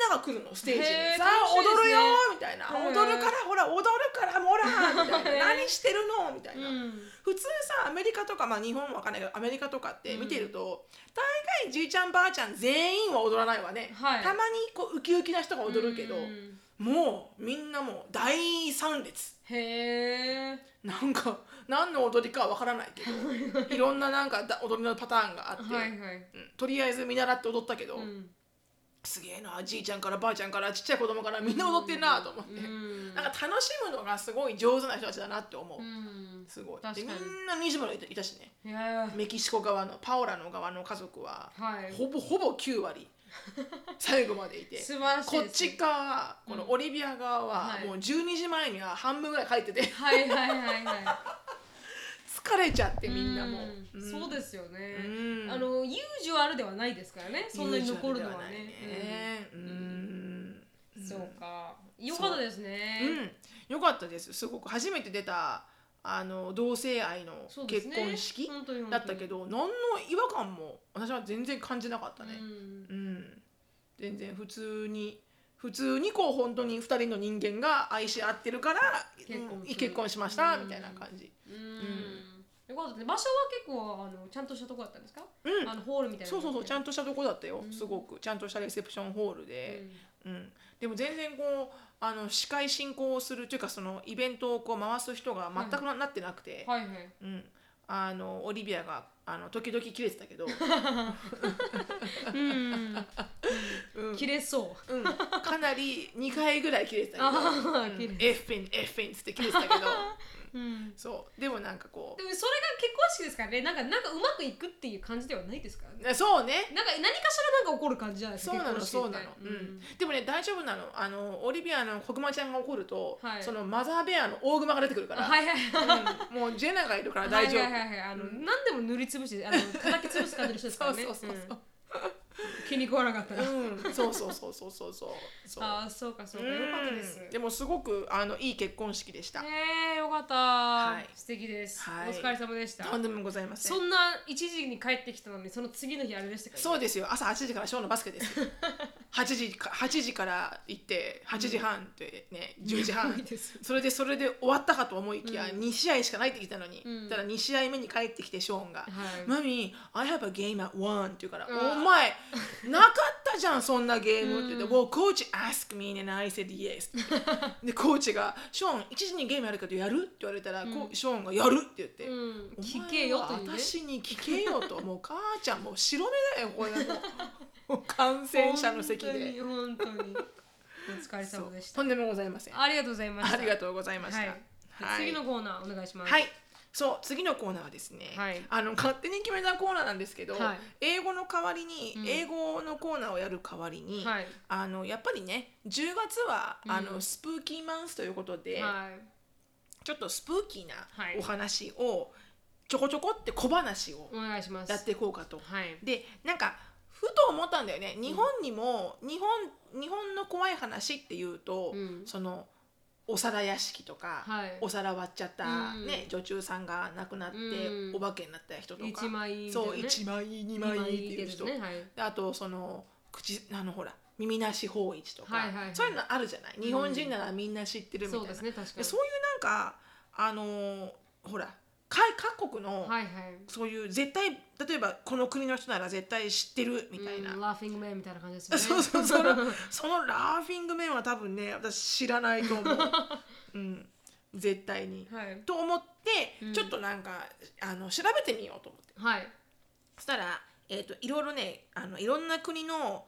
なが来るのステージに。さあね。踊るよみたいな。踊るからほら踊るからほらみたいな。何してるのみたいな、うん。普通さアメリカとかまあ日本もわかんないけどアメリカとかって見てると、大概じいちゃんばあちゃん全員は踊らないわね、はい。たまにこうウキウキな人が踊るけど、うんもうみんなもう大参列。へえなんか何の踊りかはわからないけどいろんななんかだ踊りのパターンがあって、はいはい。うんとりあえず見習って踊ったけど、うん。すげえなじいちゃんからばあちゃんからちっちゃい子供からみんな踊ってんなと思って、うん。なんか楽しむのがすごい上手な人たちだなって思う、うん。すごい。でみんな2時までいたいたしね。メキシコ側のパオラの側の家族は、はい。ほぼほぼ9割 最後までいて。素晴らしいこっち側はこのオリビア側ははい。もう12時前には半分ぐらい帰ってて。はいはいはいは 疲れちゃっていみんなも。ううん。そうですよね。うん。あのユージュアルではないですからね。そんなに残るのはね。ね。うん。うん。そうか。よかったですね。うん。よかったです。すごく。初めて出たあの同性愛の結婚式本当に本当に。だったけど何の違和感も私は全然感じなかったね。うん。うん。全然普通に普通にこう本当に2人の人間が愛し合ってるから結婚結婚しましたうんみたいな感じ。うん。場所は結構あのちゃんとしたとこだったんですか？うん。あのホールみたいなそうそうそうちゃんんとしたとこだったようん。すごく。ちゃんとしたレセプションホールで、うん、でも全然こうあの司会進行をするというかそのイベントをこう回す人が全くな,、なってなくて、はいはい。うん、あのオリビアがあの時々切れてたけど、うん。うん。切れそう。うん、かなり2回ぐらい切れてたけど。エッフェンエッフェンっつって切れてたけどうん。そう。でもなんかこでもそれが結婚式ですからね。なんかなんかうまくいくっていう感じではないですから。ねうそうね。なんか何かしらなんか起こる感じじゃないですかそうなのそうなの、うん。でもね大丈夫なの。あのオリビアの子熊ちゃんが怒ると、はい。そのマザーベアの大熊が出てくるから、はいはいはい。うん。もうジェナがいるから大丈夫、はいはいはいはい。あの、何でも塗りつぶしてあの叩き潰す感じの人ですからね。そうそうそうそう 気に食わなかった。ら、うん、そうそうそうそうそうそう。そう。ああそうかそうか。よかったです。うんでもすごくあのいい結婚式でした、えー、よかった、はい。素敵です、はい。お疲れ様でした。とんでもございません。そんな1時に帰ってきたのにその次の日あれでしたかそうですよ。朝8時からショーのバスケです8 時か8時から行って8時半ってね、10時半。それでそれで終わったかと思いきや、うん。2試合しかないってきたのに、うん。ただ2試合目に帰ってきてショーンがはい「マミー I have a game at one」って言うから「うんお前なかったじゃんそんなゲーム」って。言って「うん。Well coach asked me and I said yes」でコーチが「ショーン1時にゲームやるけどやる?」って言われたら、こうショーンが「やる」って言って。うん、聞けよというね。は私に聞けよと。もう母ちゃんもう白目だよこれもう もう感染者の席で。本当に本当に。お疲れ様でした。とんでもございません。あありがとうございました。りがとうございました。はい、次のコーナーお願いします。はいそう次のコーナーはですね、はい。あの勝手に決めたコーナーなんですけど、はい。英語の代わりに、うん。英語のコーナーをやる代わりに、はい。あのやっぱりね10月は、うん。あのスプーキーマンスということで、はい。ちょっとスプーキーなはい。お話をちょこちょこって小話をお願いします。やっていこうかと。はい。でなんかふと思ったんだよね。日本にも、日本日本の怖い話っていうと、うん。そのお皿屋敷とか、はい。お皿割っちゃった、うん。ね、女中さんが亡くなって、うん。お化けになった人とか。一枚みたいそうなね1枚2枚っていう人、ねはい。であとその口あのほら耳なし法一とか、はいはいはい。そういうのあるじゃない？日本人ならみんな知ってるみたいな、そうですね確かに。でそういうなんかあのーほらか各国の、はいはい。そういう絶対例えばこの国の人なら絶対知ってるみたいな、うんラーフィングメンみたいな感じですよね。そうそうその そのラーフィングメンは多分ね私知らないと思う、うん、絶対に。はい。と思って、うん。ちょっとなんかあの調べてみようと思って。はい。そしたら、えー、といろいろねあのいろんな国の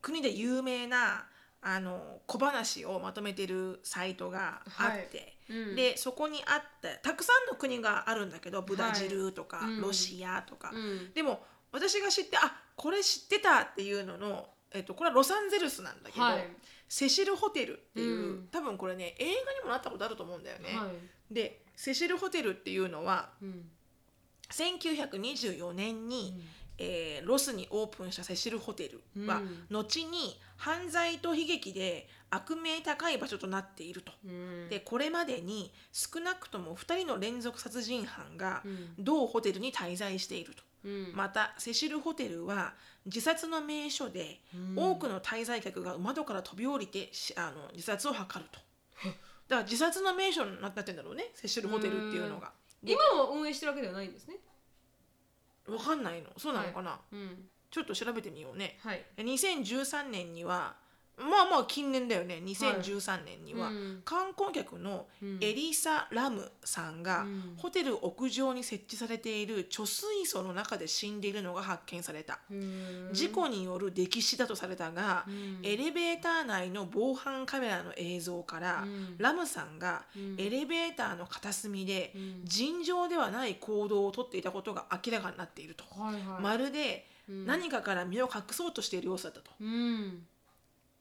国で有名なあの小話をまとめてるサイトがあって、うん。でそこにあったたくさんの国があるんだけどブラジルとか、はいうん。ロシアとか、うん。でも私が知ってあこれ知ってたっていうのの、えっとこれはロサンゼルスなんだけど、はい。セシルホテルっていう、うん。多分これね映画にもなったことあると思うんだよね。はい。でセシルホテルっていうのはうん。1924年に、えーロスにオープンしたセシルホテルは、うん後に犯罪と悲劇で悪名高い場所となっていると。うんでこれまでに少なくとも2人の連続殺人犯がうん同ホテルに滞在していると。うんまたセシルホテルは自殺の名所で、うん多くの滞在客が窓から飛び降りてしあの自殺を図ると。だから自殺の名所になってんだろうねセシルホテルっていうのが。で今も運営してるわけではないんですねわかんないの。そうなのかな、うん。ちょっと調べてみようね。はい。2013年にはまあまあ近年だよね。2013年には、うん。観光客のエリサ・ラムさんが、うん。ホテル屋上に設置されている貯水槽の中で死んでいるのが発見された、うん事故による溺死だとされたが、うん。エレベーター内の防犯カメラの映像から、うん。ラムさんがうん。エレベーターの片隅でうん。尋常ではない行動をとっていたことが明らかになっていると、はいはい。まるでうん。何かから身を隠そうとしている様子だったと。うん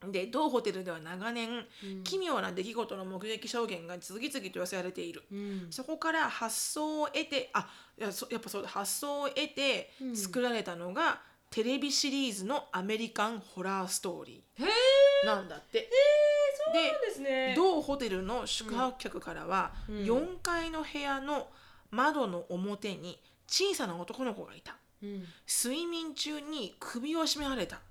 で同ホテルでは長年、うん。奇妙な出来事の目撃証言が次々と寄せられている、うん。そこから発想を得てあいやそやっぱそうだ。発想を得てうん。作られたのが、テレビシリーズのアメリカンホラーストーリーなんだって。そうなんですね。同ホテルの宿泊客からは、うん。4階の部屋の窓の表に小さな男の子がいた。うん。睡眠中に首を絞められた。うん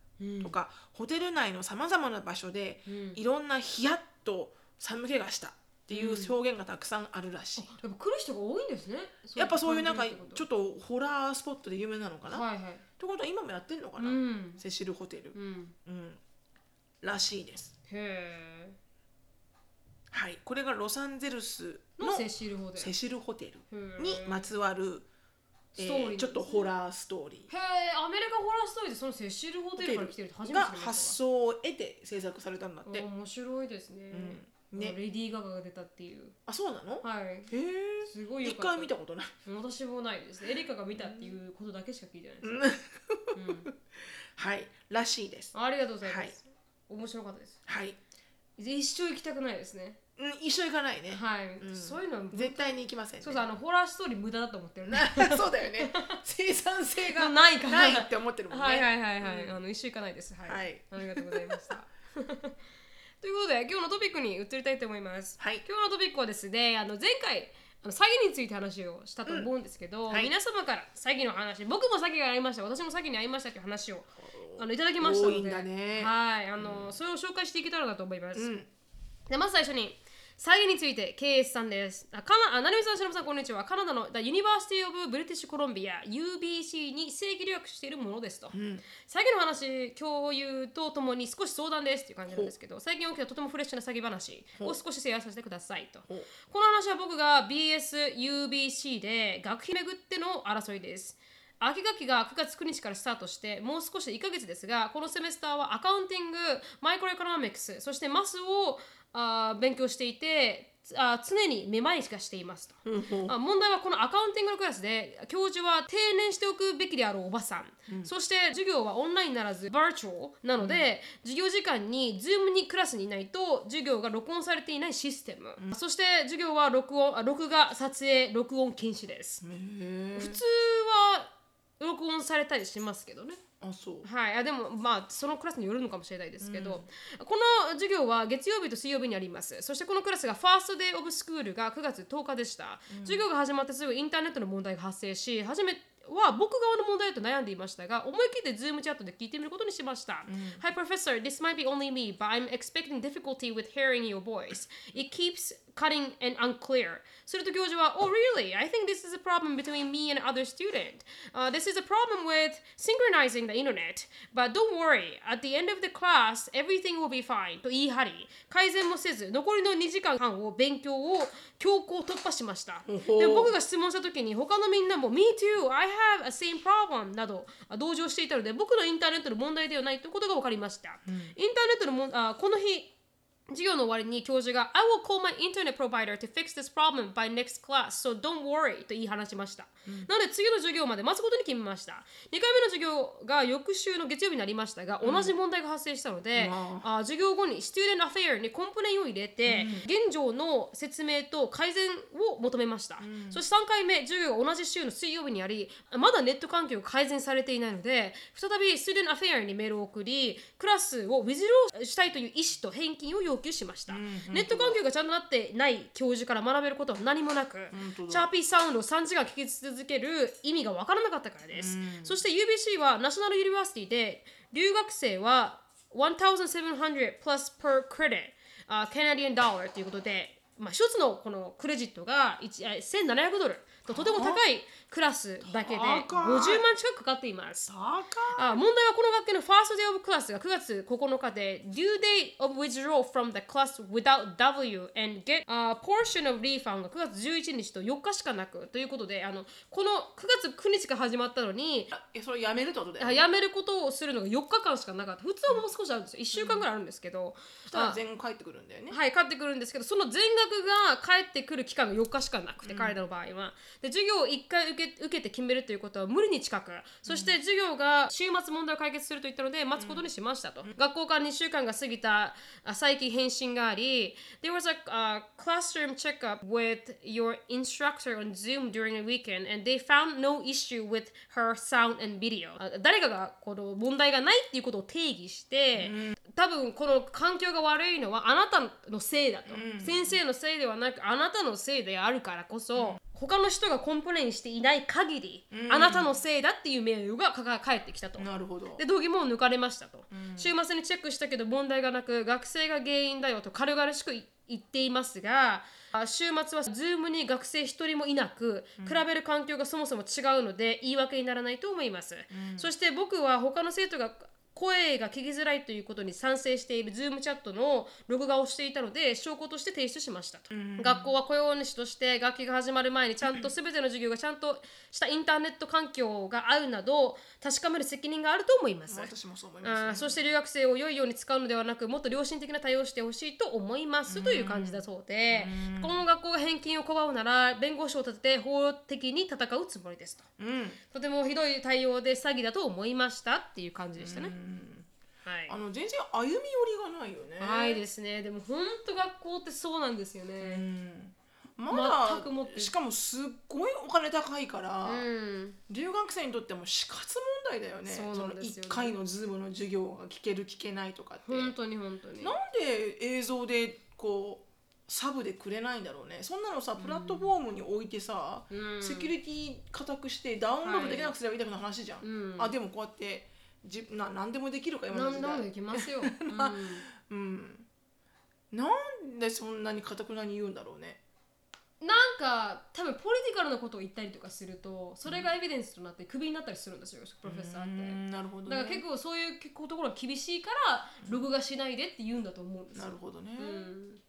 とか、ホテル内のさまざまな場所で、うん。いろんなヒヤッと寒気がしたっていう表現がたくさんあるらしい、やっぱ来る人が多いんですね。やっぱそういうなんかちょっっとホラースポットで有名なのかな、はいはい。ってことは今もやってんのかうな、ん。セシルホテル、うん。うん、らしいです。へはい。これがロサンゼルスのセシルホテル。にまつわる、えストーリーちょっとホラーストーリへえアメリカホラーストーリーでそのセシルホテルから来てるって初ーがめて知りま発した。想を得て制作されたんだって、面白いですね。うん。ね。レディー・ガガが出たっていう。あそうなの、はい。へえすごいよ一かった。回見たことない、私もないですね。エリカが見たっていうことだけしか聞いてないです、うん。うんはい。らしいです。ありがとうございます、はい。面白かったです。はい、一生行きたくないですねうん、一緒行かないね、はい、うん。そういうのは絶対に行きませんね。そうそうあのホラーストーリー無駄だと思ってるね。そうだよね。生産性が ないから。ないって思ってるもんね。はいはいはいはい、うん。あの一生行かないです。はい、はい。ありがとうございました。ということで今日のトピックに移りたいと思います、はい。今日のトピックはですねあの前回あの詐欺について話をしたと思うんですけど、うんはい。皆様から詐欺の話僕も詐欺がありました私も詐欺に遭いましたという話をあのいただきましたので。多いんだね。はい。あの、それを紹介していけたらなと思います、うん。でまず最初に詐欺について KS さんです。あ、かな、あ、なるみさん、しのぶさん、こんにちは。カナダの The University of British Columbia UBC に正規留学しているものですと。うん詐欺の話、共有とともに少し相談ですっていう感じなんですけど、最近起きたとてもフレッシュな詐欺話を少しシェアさせてくださいと。この話は僕が BSUBC で学費めぐっての争いです。秋学期が9月9日からスタートしてもう少しで1ヶ月ですがこの semester は accounting microeconomics そして math をあー勉強していてあ常にめまいがしていますと。あ問題はこの accounting のクラスで教授は定年しておくべきであるおばさん、そして授業はオンラインならずバーチャルなので、授業時間に Zoom にクラスにいないと授業が録音されていないシステム、そして授業は録音あ録画撮影録音禁止です、へ普通は録音されたりしますけどね。あそう。はい、あでもまあそのクラスによるのかもしれないですけど、この授業は月曜日と水曜日にあります。そしてこのクラスが first day of school が9月10日でした、授業が始まってすぐインターネットの問題が発生し初めは僕側の問題だと悩んでいましたが思い切ってズームチャットで聞いてみることにしました、Hi professor, this might be only me, but I'm expecting difficulty with hearing your voice. It keeps cutting and unclear. すると教授は Oh really? I think this is a problem between me and other student. Uh, this is a problem with synchronizing the internet. But don't worry, at the end of the class, everything will be fine. と言い張り、改善もせず、残りの2時間半を勉強を強行突破しました。ほで僕が質問した時に他のみんなも Me too, I have a same problem などあ同情していたので僕のインターネットの問題ではないということが分かりました。インターネットのもんあこの日授業の終わりに教授が I will call my internet provider to fix this problem by next class, so don't worry と言い放ちました。なので次の授業まで待つことに決めました。2回目の授業が翌週の月曜日になりましたが、同じ問題が発生したので、あ授業後に Student Affair に complain を入れて、現状の説明と改善を求めました。そして3回目、授業が同じ週の水曜日にあり、まだネット環境が改善されていないので、再び Student Affair にメールを送り、クラスをウィズローしたいという意思と返金を要求しました。ネット環境がちゃんとなってない教授から学べることは何もなく、チャーピーサウンドを3時間聞き続ける意味が分からなかったからです。そして UBC はナショナルユニバーシティで留学生は1700 plus per credit、uh, Canadian dollar ということで、まあ、一つのこのクレジットが一あ1700ドルととても高いクラスだけで50万近くかかっています。高あ問題はこの学期の First Day of Class が9月9日で Due date of withdrawal from the class without W and get a portion of refund が9月11日と4日しかなく。ということであのこの9月9日から始まったのにあえそれやめるってことだよあねやめることをするのが4日間しかなかった。普通はもう少しあるんですよ。1週間ぐらいあるんですけど、そしたらあ全額返ってくるんだよね。はい、帰ってくるんですけどその全額が返ってくる期間が4日しかなくて、彼らの場合は。で授業を1回受け受けて決めるということは無理に近くそして授業が週末問題を解決すると言ったので待つことにしましたと、学校から2週間が過ぎたあ最近返信があり There was a、uh, classroom checkup with your instructor on Zoom during the weekend and they found no issue with her sound and video. あ誰かがこの問題がないっていうことを定義して、多分この環境が悪いのはあなたのせいだと、先生のせいではなくあなたのせいであるからこそ、他の人が complain していない限り、あなたのせいだっていうメールが返ってきたと。なるほど。で度肝も抜かれましたと、週末にチェックしたけど問題がなく学生が原因だよと軽々しく言っていますがあ週末は Zoom に学生一人もいなく、比べる環境がそもそも違うので言い訳にならないと思います、そして僕は他の生徒が声が聞きづらいということに賛成している Zoom チャットの録画をしていたので証拠として提出しましたと、学校は雇用主として学期が始まる前にちゃんと全ての授業がちゃんとしたインターネット環境があるなど確かめる責任があると思います。私もそう思います、あーそして留学生を良いように使うのではなくもっと良心的な対応をしてほしいと思いますという感じだそうでこの学校が返金を拒むなら弁護士を立てて法的に戦うつもりですと。うん。とてもひどい対応で詐欺だと思いましたっていう感じでしたねはい。あの全然歩み寄りがないよね。はいですね。でも本当学校ってそうなんですよね。まだ全くもって。しかもすっごいお金高いから、うん。留学生にとっても死活問題だよね。そよね。の1回のズームの授業が聞ける聞けないとかって。本当に本当に。なんで映像でこうサブでくれないんだろうね。そんなのさプラットフォームに置いてさ、うん。セキュリティ固くしてダウンロードできなくすればいいだけの話じゃん、うん。あでもこうやってじな何でもできるか今の時代。なんでもできますよ、うん。うん。なんでそんなに固くなに言うんだろうね。なんか多分ポリティカルなことを言ったりとかするとそれがエビデンスとなってクビになったりするんですよプロフェッサーうって。んなるほどね。だから結構そういう結構ところが厳しいから録画しないでって言うんだと思うんですよ。なるほどね、うん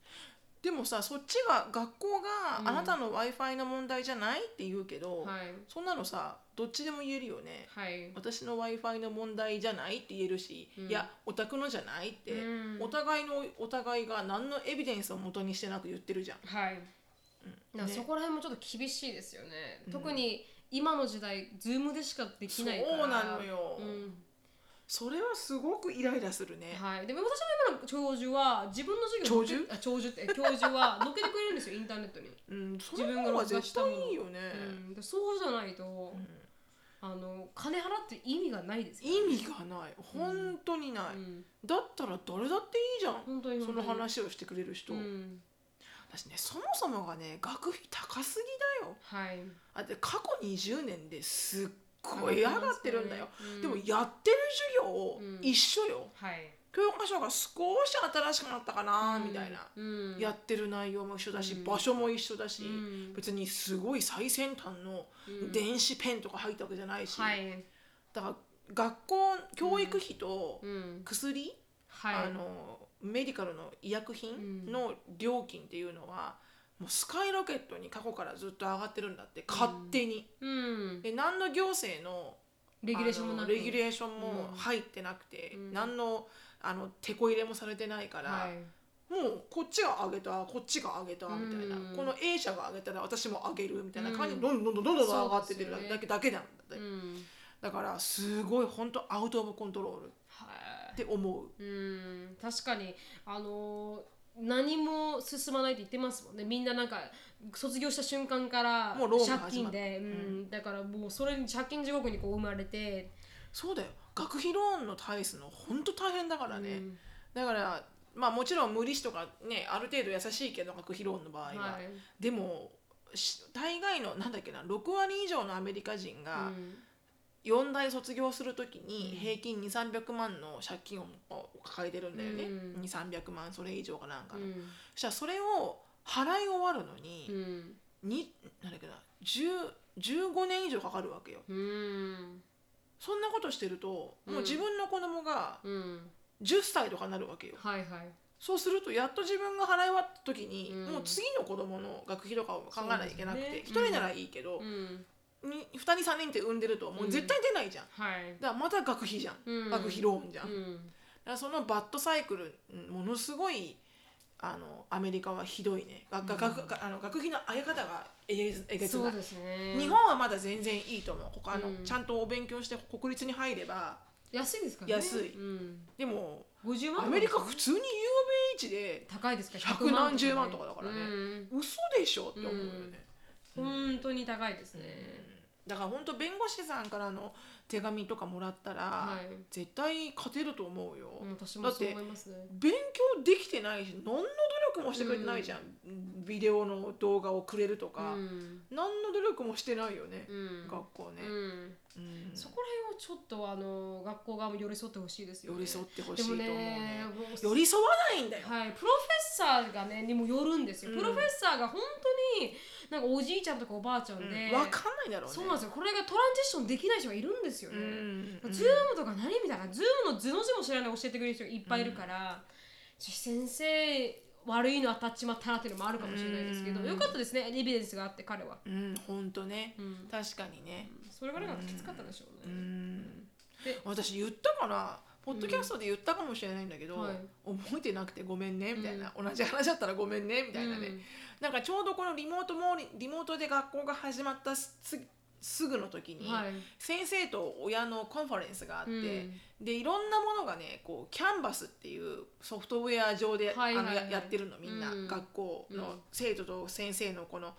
でもさそっちが学校があなたの w i f i の問題じゃないって言うけど、はい。そんなのさどっちでも言えるよね。はい。私の w i f i の問題じゃないって言えるし、うん。いやお宅のじゃないって、うん。お互いのお互いが何のエビデンスを元にしてなく言ってるじゃん。はい。なん。そこら辺もちょっと厳しいですよね。特に今の時代ズームでしかできないから。そうなのよ。うんそれはすごくイライラするね。はい。でも私の今の教授は自分の授業を教授？あ教授って教授は載っけてくれるんですよインターネットに。うん、そ自分が録画したもの。対いいよね。うん、でそうじゃないと、あの金払ってる意味がないですよ。意味がない。本当にない、うん。だったら誰だっていいじゃん。本当にその本当に。話をしてくれる人、うん。私ねそもそもがね学費高すぎだよ。はい。あで過去20年ですっごい上がってるんだよ、うん。でもやってる授業うん。一緒よ、はい。教科書が少し新しくなったかなみたいな、うん。やってる内容も一緒だし、うん。場所も一緒だし、うん。別にすごい最先端のうん。電子ペンとか入ったわけじゃないし、はい。だから学校教育費とうん。薬、はい。あのメディカルの医薬品の料金っていうのは、もうスカイロケットに過去からずっと上がってるんだって勝手に。うん。で何の行政のレギュレーションもレギュレーションもうん。入ってなくて、うん。何のあの手こ入れもされてないから、はい。もうこっちが上げたこっちが上げたみたいな、うん。この A 社が上げたら私も上げるみたいな感じでうんどんどんどんどんどん上がってってるだけだけなんだって、うん。だからすごい本当アウト・オブ・コントロールっはいて思う。うん。確かにあのー何も進まないって言ってますもんね。みんななんか卒業した瞬間からもうローンが借金で、うん。だからもうそれに借金地獄にこう生まれて、そうだよ。学費ローンの返すの本当大変だからね、うん。だからまあもちろん無利子とかねある程度優しいけど学費ローンの場合は、はい。でもし大概のなんだっけな6割以上のアメリカ人がうん4大卒業するときにうん。平均2300万の借金を抱えてるんだよね、うん。2300万それ以上かなんかの、うん。そしたらそれを払い終わるのに、うん。になんだっけな10 15年以上かかるわけよ。うん。そんなことしてると、うん。もう自分の子供がうん。10歳とかになるわけよ。はいはい。そうするとやっと自分が払い終わった時に、うん。もう次の子供の学費とかを考えなきゃいけなくて、そうです1ね人ならいいけど、うんに2人3人って産んでるともう。絶対出ないじゃん、はい。だからまた学費じゃん、うん。学費ローンじゃん、だうん。からそのバッドサイクルうんものすごいあのアメリカはひどいね。学学学あの学費の上げ方がえげつえげつない。そうですね。日本はまだ全然いいと思う。ここあの、うん。ちゃんとお勉強して国立に入れば安いですからね。安い。うん、でも50万アメリカ普通に UMH で高いですか？ら百何十万とかだからね。うん。嘘でしょって思うよね、本当に高いですね、だから本当弁護士さんからの手紙とかもらったら、はい。絶対勝てると思うよ、うん私もそう思いますね。勉強できてないし何の努力もしてくれてないじゃん、ビデオの動画をくれるとか、うん。何の努力もしてないよね、うん。学校ね、うん。うん。そこら辺をちょっとあの学校側も寄り添ってほしいですよ、ね、寄り添ってほしいと思うね。ね寄り添わないんだよ、はい、 professor がねにもよるんですよ、うん。 professor が本当になんかおじいちゃんとかおばあちゃんで、うん。分かんないだろうね。そうなんですよ。これが transition できない人がいるんですようね、んズームとか何みたいなズームのズの字も知らない教えてくれる人がいっぱいいるから、先生悪いの当たっちまったなっていうのもあるかもしれないですけど、うんよかったですねエビデンスがあって彼は、うんほんとね、うん。確かにね。それがなんかきつかったでしょううね、ん。で私言ったかなポッドキャストで言ったかもしれないんだけど、はい。覚えてなくてごめんねみたいな、同じ話だったらごめんねみたいなね、うんなんかちょうどこのリモートもリモートで学校が始まったすすぐの時に、はい。先生と親のコンファレンスがあって、うん。でいろんなものがねこうキャンバスっていうソフトウェア上で、はいはいはい。あのややってるのみんな、うん。学校のうん。生徒と先生のこの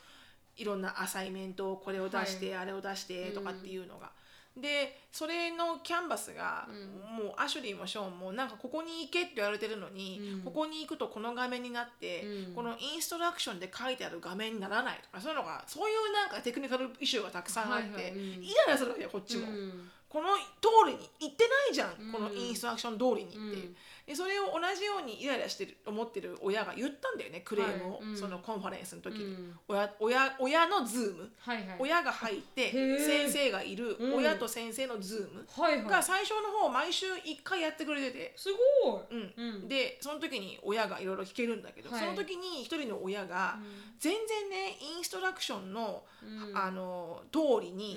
いろんなアサイメントをこれを出して、あれを出してとかっていうのが。でそれのキャンバスが、うん。もうアシュリーもショーンもなんかここに行けって言われてるのに、うん。ここに行くとこの画面になって、うん。この instruction で書いてある画面にならないとかそういうのがそういうなんか technical issue がたくさんあって、はいはいうん。イライラするわけよこっちも。うん。この通りに行ってないじゃん、うん。この instruction 通りにっていう、うんでそれを同じようにイライラしてる思ってる親が言ったんだよねクレームを、はいうん。その conference の時に、うん。親親親のズーム、はいはい。親が入って先生がいる、うん。親と先生のズームが最初の方毎週1回やってくれてて、すごい、うん。うん。でその時に親がいろいろ聞けるんだけど、はい。その時に一人の親が、全然ねインストラクションの,、うん。あの通りに、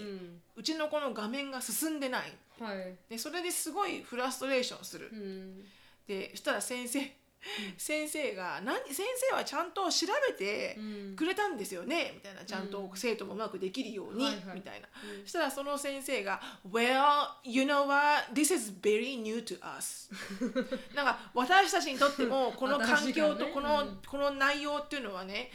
ううちの子の画面が進んでない。んはい。でそれですごいフラストレーションする、うんでそしたら先生先生が何先生はちゃんと調べてうん。くれたんですよね？みたいなちゃんと生徒もうまくできるように、はいはい。みたいな、うん。そしたらその先生が「Well you know what? This is very new to us 」なんか私たちにとってもこの環境とこの,、この内容っていうのはね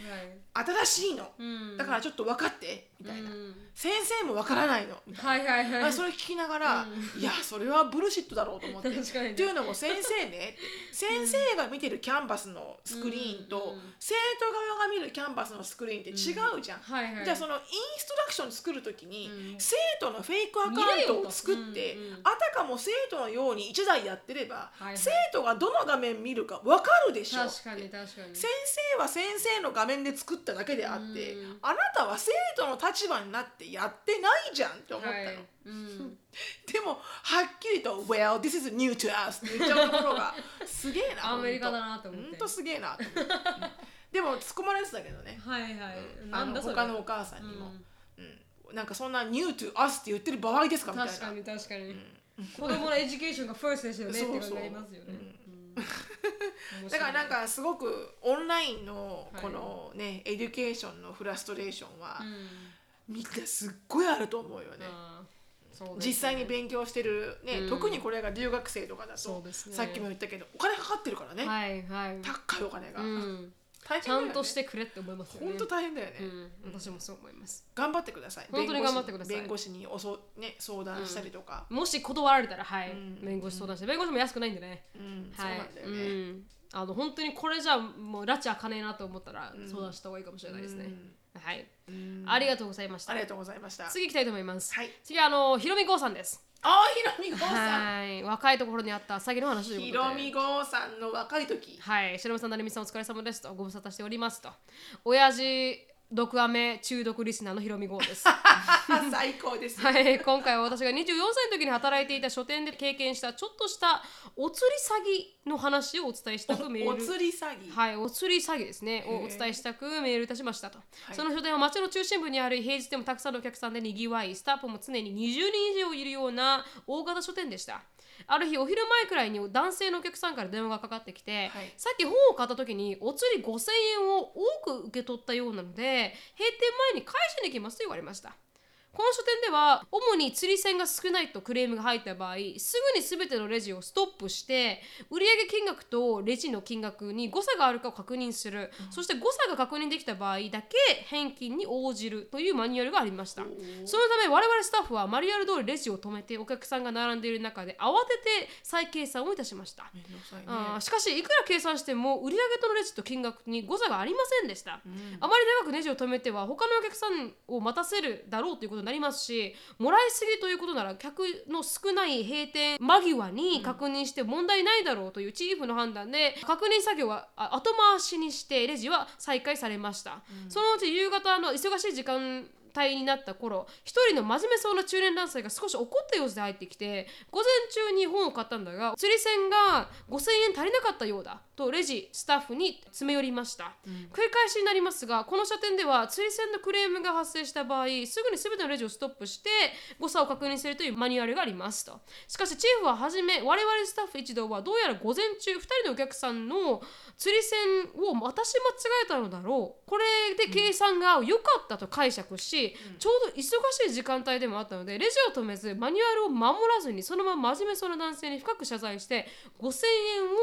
新しいの、うん。だからちょっと分かって。みたいな、うん。先生も分からないの。みたいな。はいはいはい。あそれ聞きながら、いやそれはブルシットだろうと思って。確かに。ねっていうのも先生ね。先生が見てるキャンバスのスクリーンと、うん。生徒側が見るキャンバスのスクリーンって違うじゃん。はいはい。じゃあそのインストラクション作る時に、うん。生徒のフェイクアカウントを作って、あたかも生徒のように1台やってれば、生徒がどの画面見るか分かるでしょ。確かに確かに。先生は先生の画面で作っただけであって、うん。あなたは生徒の立場になってやってないじゃんって思ったの、はい。うん。でもはっきりと「Well, this is new to us」って言っちゃうところが すげえなアメリカだなと思って。ほんとすげえなと思って。うん。でも突っ込まれてたけどね。はいはい。他のお母さんにも、うん。うん。なんかそんな「new to us」って言ってる場合ですかみたいな。確かに確かに。子供の education が first ですよねって感じになりますよね。うんだからなんかすごくオンラインのはい。このね、 education のフラストレーションは、うん。みんなすっごいあると思うよね。実際に勉強してる、ねうん。特にこれが留学生とかだと、ね。さっきも言ったけどお金かかってるからね、はいはい。高いお金が、うん大変だよね。ちゃんとしてくれって思いますよね。本当大変だよね、うん。私もそう思います。頑張ってください。本当に頑張ってください。弁護士におそ、ね、相談したりとか、もし断られたらはい。うん。弁護士相談して。弁護士も安くないんでね。うん。そうはいなんだよね、うん。あの本当にこれじゃもう拉致開かねえなと思ったら相談した方がいいかもしれないですね。はい。うん。ありがとうございました。ありがとうございました。次行きたいと思います。はい。次はあのひろみごうさんですああひろみごうさん。はい若いところにあった詐欺の話というひことで。ろみごうさんの若い時。はい、白間さん、成美さん、お疲れ様ですとご無沙汰しておりますと。親父、毒アメ中毒リスナーのひろみごうです。最高です、はい、今回は私が24歳の時に働いていた書店で経験したちょっとしたお釣り詐欺の話をお伝えしたくメール。お釣り詐欺、はい、お釣り詐欺ですね。をお伝えしたくメールいたしましたと、い。その書店は街の中心部にある平日でもたくさんのお客さんでにぎわいスタッフも常に20人以上いるような大型書店でしたある日お昼前くらいに男性のお客さんから電話がかかってきて、はい。さっき本を買った時にお釣り5000円を多く受け取ったようなので閉店前に返しに来ますと言われましたこの書店では主に釣り銭が少ないとクレームが入った場合すぐに全てのレジをストップして売上金額とレジの金額に誤差があるかを確認する、そして誤差が確認できた場合だけ返金に応じるというマニュアルがありました。そのため我々スタッフはマニュアル通りレジを止めてお客さんが並んでいる中で慌てて再計算をいたしました。ね。しかしいくら計算しても売上とのレジと金額に誤差がありませんでした、あまり長くレジを止めては他のお客さんを待たせるだろうということになりますしもらいすぎということなら客の少ない閉店間際に確認して問題ないだろうというチーフの判断で確認作業はあ後回しにしてレジは再開されました、そのうち夕方の忙しい時間帯になった頃一人の真面目そうな中年男性が少し怒った様子で入ってきて午前中に本を買ったんだが釣り銭が5000円足りなかったようだとレジスタッフに詰め寄りました、繰り返しになりますがこの書店では釣り銭のクレームが発生した場合すぐに全てのレジをストップして誤差を確認するというマニュアルがありますと。しかしチーフははじめ我々スタッフ一同はどうやら午前中2人のお客さんの釣り銭を私間違えたのだろう。これで計算が良かったと解釈し、ちょうど忙しい時間帯でもあったのでレジを止めずマニュアルを守らずにそのまま真面目そうな男性に深く謝罪して5000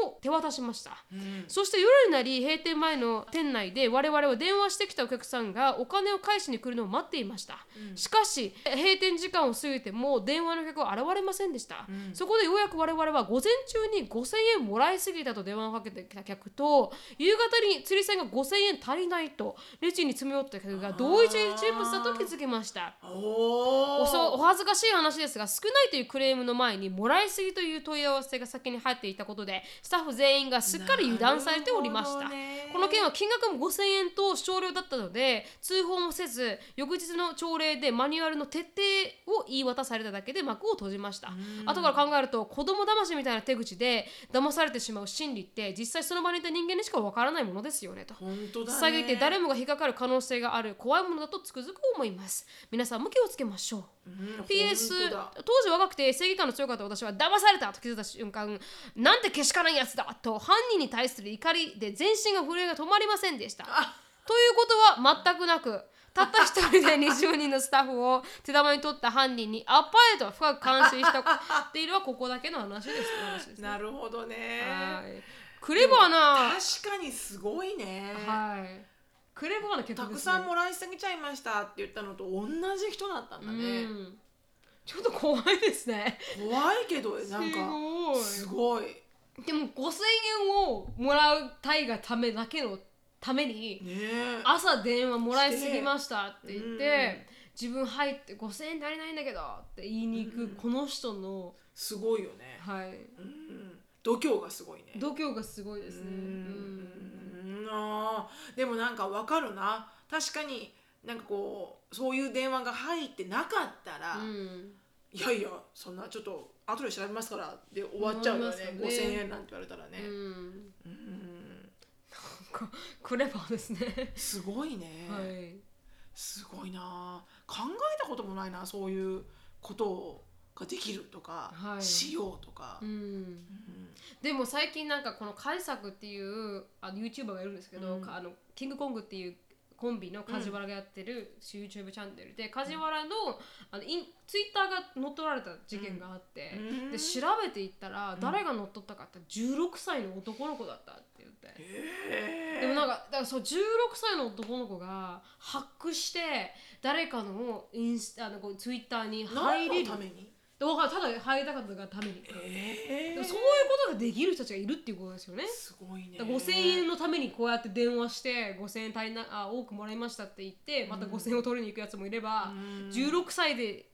円を手渡しました、そして夜になり閉店前の店内で我々は電話してきたお客さんがお金を返しに来るのを待っていました、しかし閉店時間を過ぎても電話の客は現れませんでした、そこでようやく我々は午前中に5000円もらいすぎたと電話をかけてきた客と夕方に釣り銭が5000円足りないとレジに詰め寄った客が同一人物だと気づきました。おおお恥ずかしい話ですが少ないというクレームの前にもらいすぎという問い合わせが先に入っていたことでスタッフ全員がすっかり油断されておりました。この件は金額も5000円と少量だったので通報もせず翌日の朝礼でマニュアルの徹底を言い渡されただけで幕を閉じました。後から考えると子供騙しみたいな手口で騙されてしまう心理って実際その場にいた人間にしかわからないものですよねと。本当だね。詐欺って誰もが引っかかる可能性がある怖いものだとつくづく思います。皆さんも気をつけましょう。うん PS 本当時若くて正義感の強かった私は騙されたと気づいた瞬間なんてけしからんやつだと犯人に対する怒りで全身が震えが止まりませんでした。というあことは全くなくたった一人で20人のスタッフを手玉に取った犯人にあっぱれと深く感心したっているはここだけの話です。ですねなるほどね。はい。クレバーな確かにすごいね。はいクレバーな曲ですね。たくさんもらいすぎちゃいましたって言ったのと同じ人だったんだね、うん。ちょっと怖いですね。怖いけどなんかすすごい。でも5000円をもらうたいがためだけのために朝電話もらいすぎましたって言っうん。て自分入って5000円足りないんだけどって言いに行くこの人の、すごいよね、はい。うん、度胸がすごいね。度胸がすごいですね。ううんんあーでもなんかわかるな。確かになんかこうそういう電話が入ってなかったら、うん。いやいやそんなちょっと後で調べますからで終わっちゃうよね。思いますよね。5000円なんて言われたらね、うん。うん。こクレバーですね。すごいね、はい。すごいな。考えたこともないなそういうことができるとか、はい。しようとか、うん。うん。でも最近なんかこのカイサクっていうあの YouTuber がいるんですけど、うん。かあのキングコングっていうコンビの梶原がやってる YouTube チャンネルで梶原のあのインツイッターが乗っ取られた事件があって、うん。で調べていったら誰が乗っ取ったかって16歳の男の子だったって言って。へでもなんかだからそう16歳の男の子がハックして誰かのインスタあのこうツイッターに入れ何るのために？かるただ入りたかったがために、えでもそういうことができる人たちがいるっていうことですよね。すごいね。だから5000円のためにこうやって電話して5000円足りなあ多くもらいましたって言ってまた5000円を取りに行くやつもいれば、うん。16歳で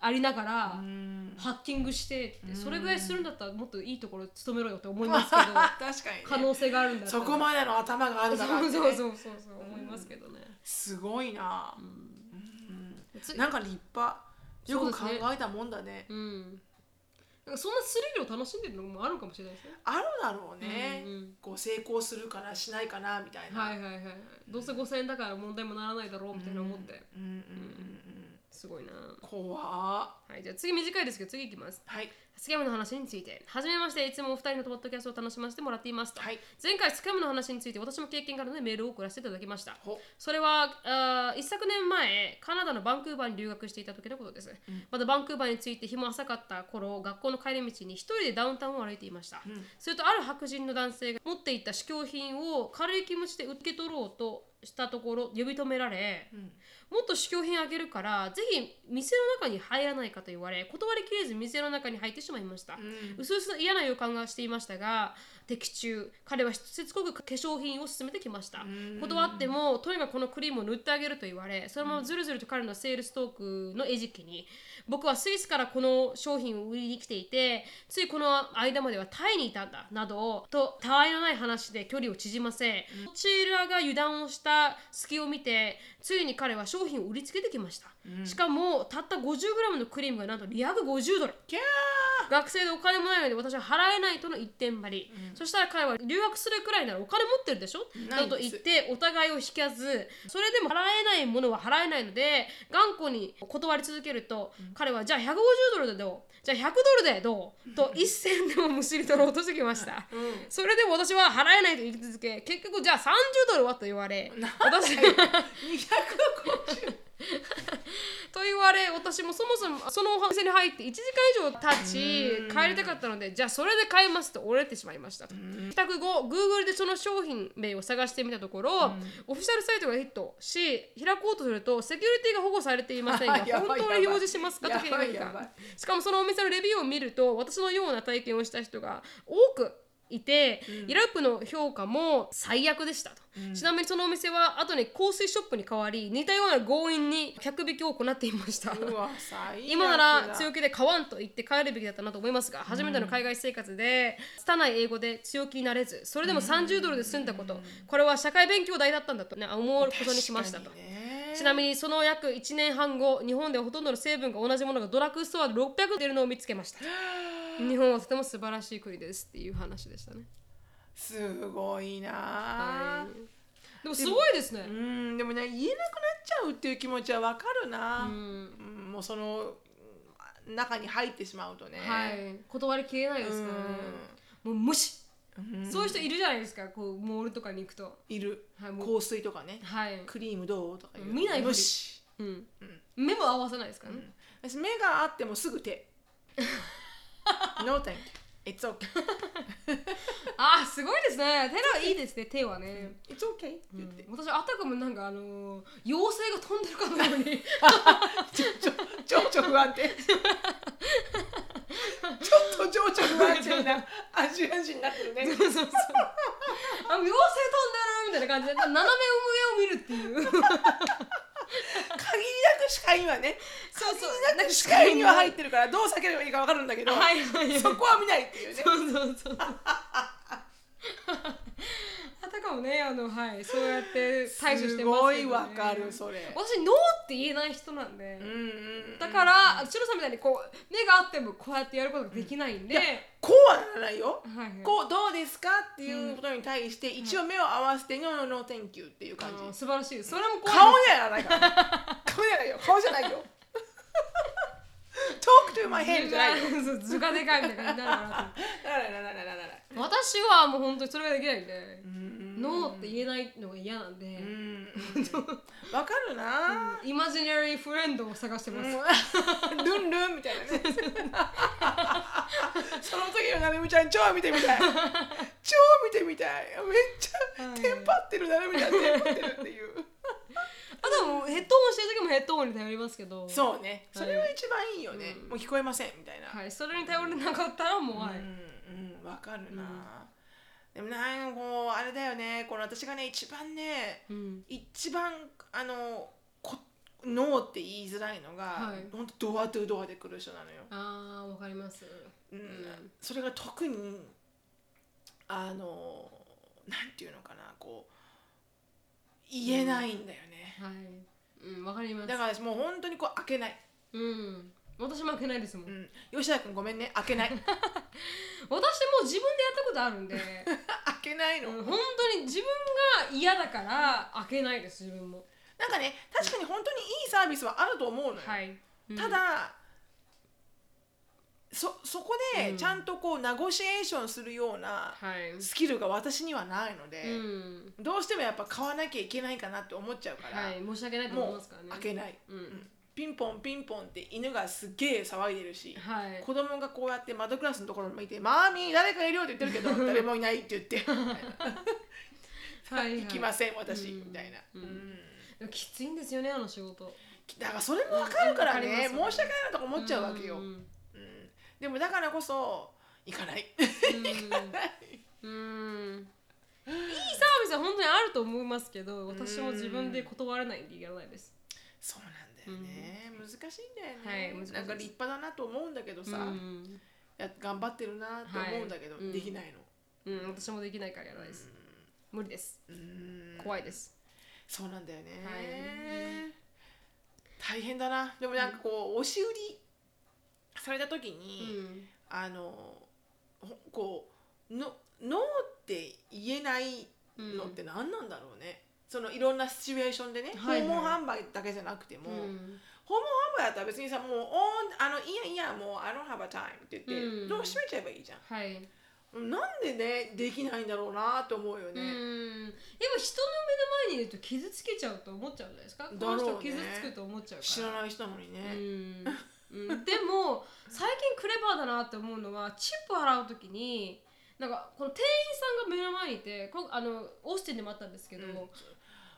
ありながら、うん。ハッキングしてそれぐらいするんだったらもっといいところ勤めろよって思いますけど 確かに、ね、可能性があるんだそこまでの頭があるんだから、ね、そうそうそうそうそう思いますけどね。すごいな、つなんか立派よく考えたもんだねうん。なんかそんなスリルを楽しんでるのもあるかもしれないですね。あるだろうね、うんうんこう成功するかなしないかなみたいな、はいはいはいはい。どうせ5000円だから問題もならないだろうみたいな思って。うんうんうんうんすごいな。怖っはい、じゃあ次短いですけど次いきます。はいスキャムの話について。はじめまして、いつもお二人のポッドキャストを楽しませてもらっていますと。はい前回スキャムの話について私も経験があるのでメールを送らせていただきました。ほそれはあー一昨年前カナダのバンクーバーに留学していた時のことです、まだバンクーバーについて日も浅かった頃学校の帰り道に一人でダウンタウンを歩いていました、するとある白人の男性が持っていた試供品を軽い気持ちで受け取ろうとしたところ呼び止められ、もっと試供品あげるからぜひ店の中に入らないかと言われ断りきれず店の中に入ってしまいました、うすうす嫌な予感がしていましたが的中。彼はしつこく化粧品を勧めてきました。断ってもとにかくこのクリームを塗ってあげると言われそのままずるずると彼のセールストークの餌食に。僕はスイスからこの商品を売りに来ていてついこの間まではタイにいたんだなどとたわいのない話で距離を縮ませこちらが油断をした隙を見てついに彼は商品を売りつけてきました、しかもたった 50g のクリームがなんと250ドル。学生でお金もないので私は払えないとの一点張り、そしたら彼は留学するくらいならお金持ってるでしょ？ないなです。どと言ってお互いを引かず。それでも払えないものは払えないので頑固に断り続けると、彼はじゃあ150ドルでどう？じゃあ100ドルでどう？と一銭でもむしり取ろうとしてきました、それでも私は払えないと言い続け結局じゃあ30ドルはと言われ私250 と言われ私もそもそもそのお店に入って1時間以上経ち帰りたかったのでじゃあそれで買いますと折れてしまいましたと。帰宅後 Google でその商品名を探してみたところ、オフィシャルサイトがヒットし開こうとするとセキュリティが保護されていませんが 本当に表示しますか？としかもそのお店のレビューを見ると私のような体験をした人が多くいて、イラップの評価も最悪でしたと、ちなみにそのお店は後に香水ショップに変わり似たような強引に客引きを行っていました。今なら強気で買わんと言って帰るべきだったなと思いますが初めての海外生活で拙い英語で強気になれずそれでも30ドルで済んだこと。これは社会勉強代だったんだと、ね、思うことにしましたとちなみにその約1年半後日本ではほとんどの成分が同じものがドラッグストアで600出るのを見つけました。日本はとても素晴らしい国ですっていう話でしたね、すごいなはあい、でもすごいですね。うんでもね言えなくなっちゃうっていう気持ちはわかるな、うん。うんもうそのうん中に入ってしまうとね、はい。断りきれないですからね。もう無視。うんそういう人いるじゃないですか。こうモールとかに行くと。いる、はいもう。香水とかね。はい、クリームどうとか言う。見ないふり。うん。目も合わせないですからね、私目があってもすぐ手。No thank you It's okay. あーすごいですね。手はいいですね手はね、It's okay. ってうん。言って、私あたかもなんかあのー妖精が飛んでるかのように。ちょ情緒不安定。ちょっと情緒不安定なアジア人になってるね。そうそうそう。あ妖精飛んでるみたいな感じで斜め上を見るっていう 限りなく視界にはねそうそう。限りなく視界には入ってるからどう避ければいいか分かるんだけど、はいはい。はいそこは見ないっていうね。そうそうそう。あたかもねあのはい。そうやって対処してますね、すごいわかるそれ。私ノーって言えない人なんで、うんうんうんだからシロさんみたいにこう目があってもこうやってやることができないんで、こうはならないよ。はいはい。こうどうですかっていうことに対して一応目を合わせて「 No, no thank you」っていう感じ。素晴らしい。それも顔にはならないから。顔にはないよ。顔じゃないよ。Talk to my head じゃないよ。図がでかいみたいな感じになるから私はもう本当にそれができないんで、うん。ノーって言えないのが嫌なんで、うんわかるな。イマジナリーフレンドを探してます、うん。ルンルンみたいなね。その時のなるみちゃん超見てみたい。超見てみたい。めっちゃはいテンパってるなるみちゃんテンパってるっていう。あとはもうヘッドホンしてる時もヘッドホンに頼りますけど。そうね。それは一番いいよね、うん。もう聞こえませんみたいな、はい、それに頼れなかったらもう、はい。うんうんわかるな、でもなんかこうあれだよね。この私がね一番ねうん。一番あのこノーって言いづらいのが、はい。ほんとドアトゥドアで来る人なのよ、あーわかります。うん。ん。それが特にあのなんていうのかなこう言えないんだよね、はい。うんわかります。だからもう本当にこう開けない、うん私負けないですもん、うん、吉田君ごめんね。開けない。私も自分でやったことあるんで。開けないの、うん本当に自分が嫌だから開けないです自分も。なんかね確かに本当にいいサービスはあると思うのよ、はい、うん。ただそそこでうん。ちゃんとこうナゴシエーションするようなはい。スキルが私にはないので、うん。どうしてもやっぱ買わなきゃいけないかなって思っちゃうから、はい。申し訳ないと思いもうますからね。開けない、うん。うんピンポンピンポンって犬がすっげえ騒いでるし、はい。子供がこうやって窓クラスのところにいて「マーミー誰かいるよ」って言ってるけど 誰もいないって言って。はいはい。行きません私、うん。みたいな、うん。うん。きついんですよねあの仕事。だからそれも分かるからうんね、わかります申し訳ないなとか思っちゃうわけよ、うん。うん。でもだからこそ行かない。うん。うん。いいサービスは本当にあると思いますけど私も自分で断れないんでやらないです。そうなんだよね、難しいんだよね、はいなんか立派だなと思うんだけどさ、うん。や頑張ってるなって思うんだけど、はい。うん。できないの、うん、私もできないからやらないです。無理です。うん。怖いです。そうなんだよね、はい。大変だな。でもなんかこう押し売りされた時に、うん。あのほこうのノーって言えないのって何なんだろうね、そのいろんなシチュエーションでね、はいはい。訪問販売だけじゃなくても、うん。訪問販売だったら別にさもうおあのいやいやもう I don't have a time って言って、うん。どう閉めちゃえばいいじゃん。はい。なんでねできないんだろうなと思うようね、ん。やっぱ人の目の前にいると傷つけちゃうと思っちゃうんじゃないですか？だろうね。この人傷つくと思っちゃうから。知らない人なのにね、うん。うん、でも最近クレバーだなって思うのはチップ払う時になんかこの店員さんが目の前にいてこあのオースティンでもあったんですけど、うん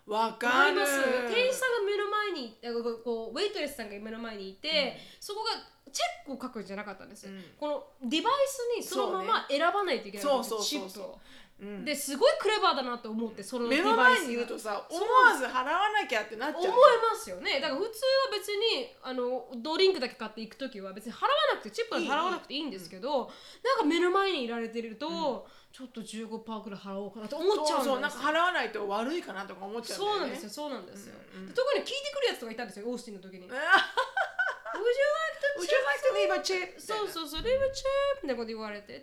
わわかる。かります。店員さんが目の前にあこうウェイトレスさんが目の前にいて、そこがチェックを書くんじゃなかったんです、うん。このデバイスにそのまま選ばないといけないそうねチップそうそうそう。をうん。ですごいクレバーだなと思ってそのデ目の前に言うとさ思わず払わなきゃってなっちゃう。思いますよね。だから普通は別にあのドリンクだけ買っていく時は別に払わなくてチップは払わなくていいんですけどなんか目の前にいられてると、ちょっと15%くらい払おうかなと思っちゃうそうそうなんか払わないと悪いかなとか思っちゃうね。そうなんですよそうなんですよ、うんうん。特に聞いてくるやつとかいたんですよオースティンの時に「Would you あ like to Would you like to leave a chip? そうそうそう、レブチェーみたいなこと言われて、Thank you!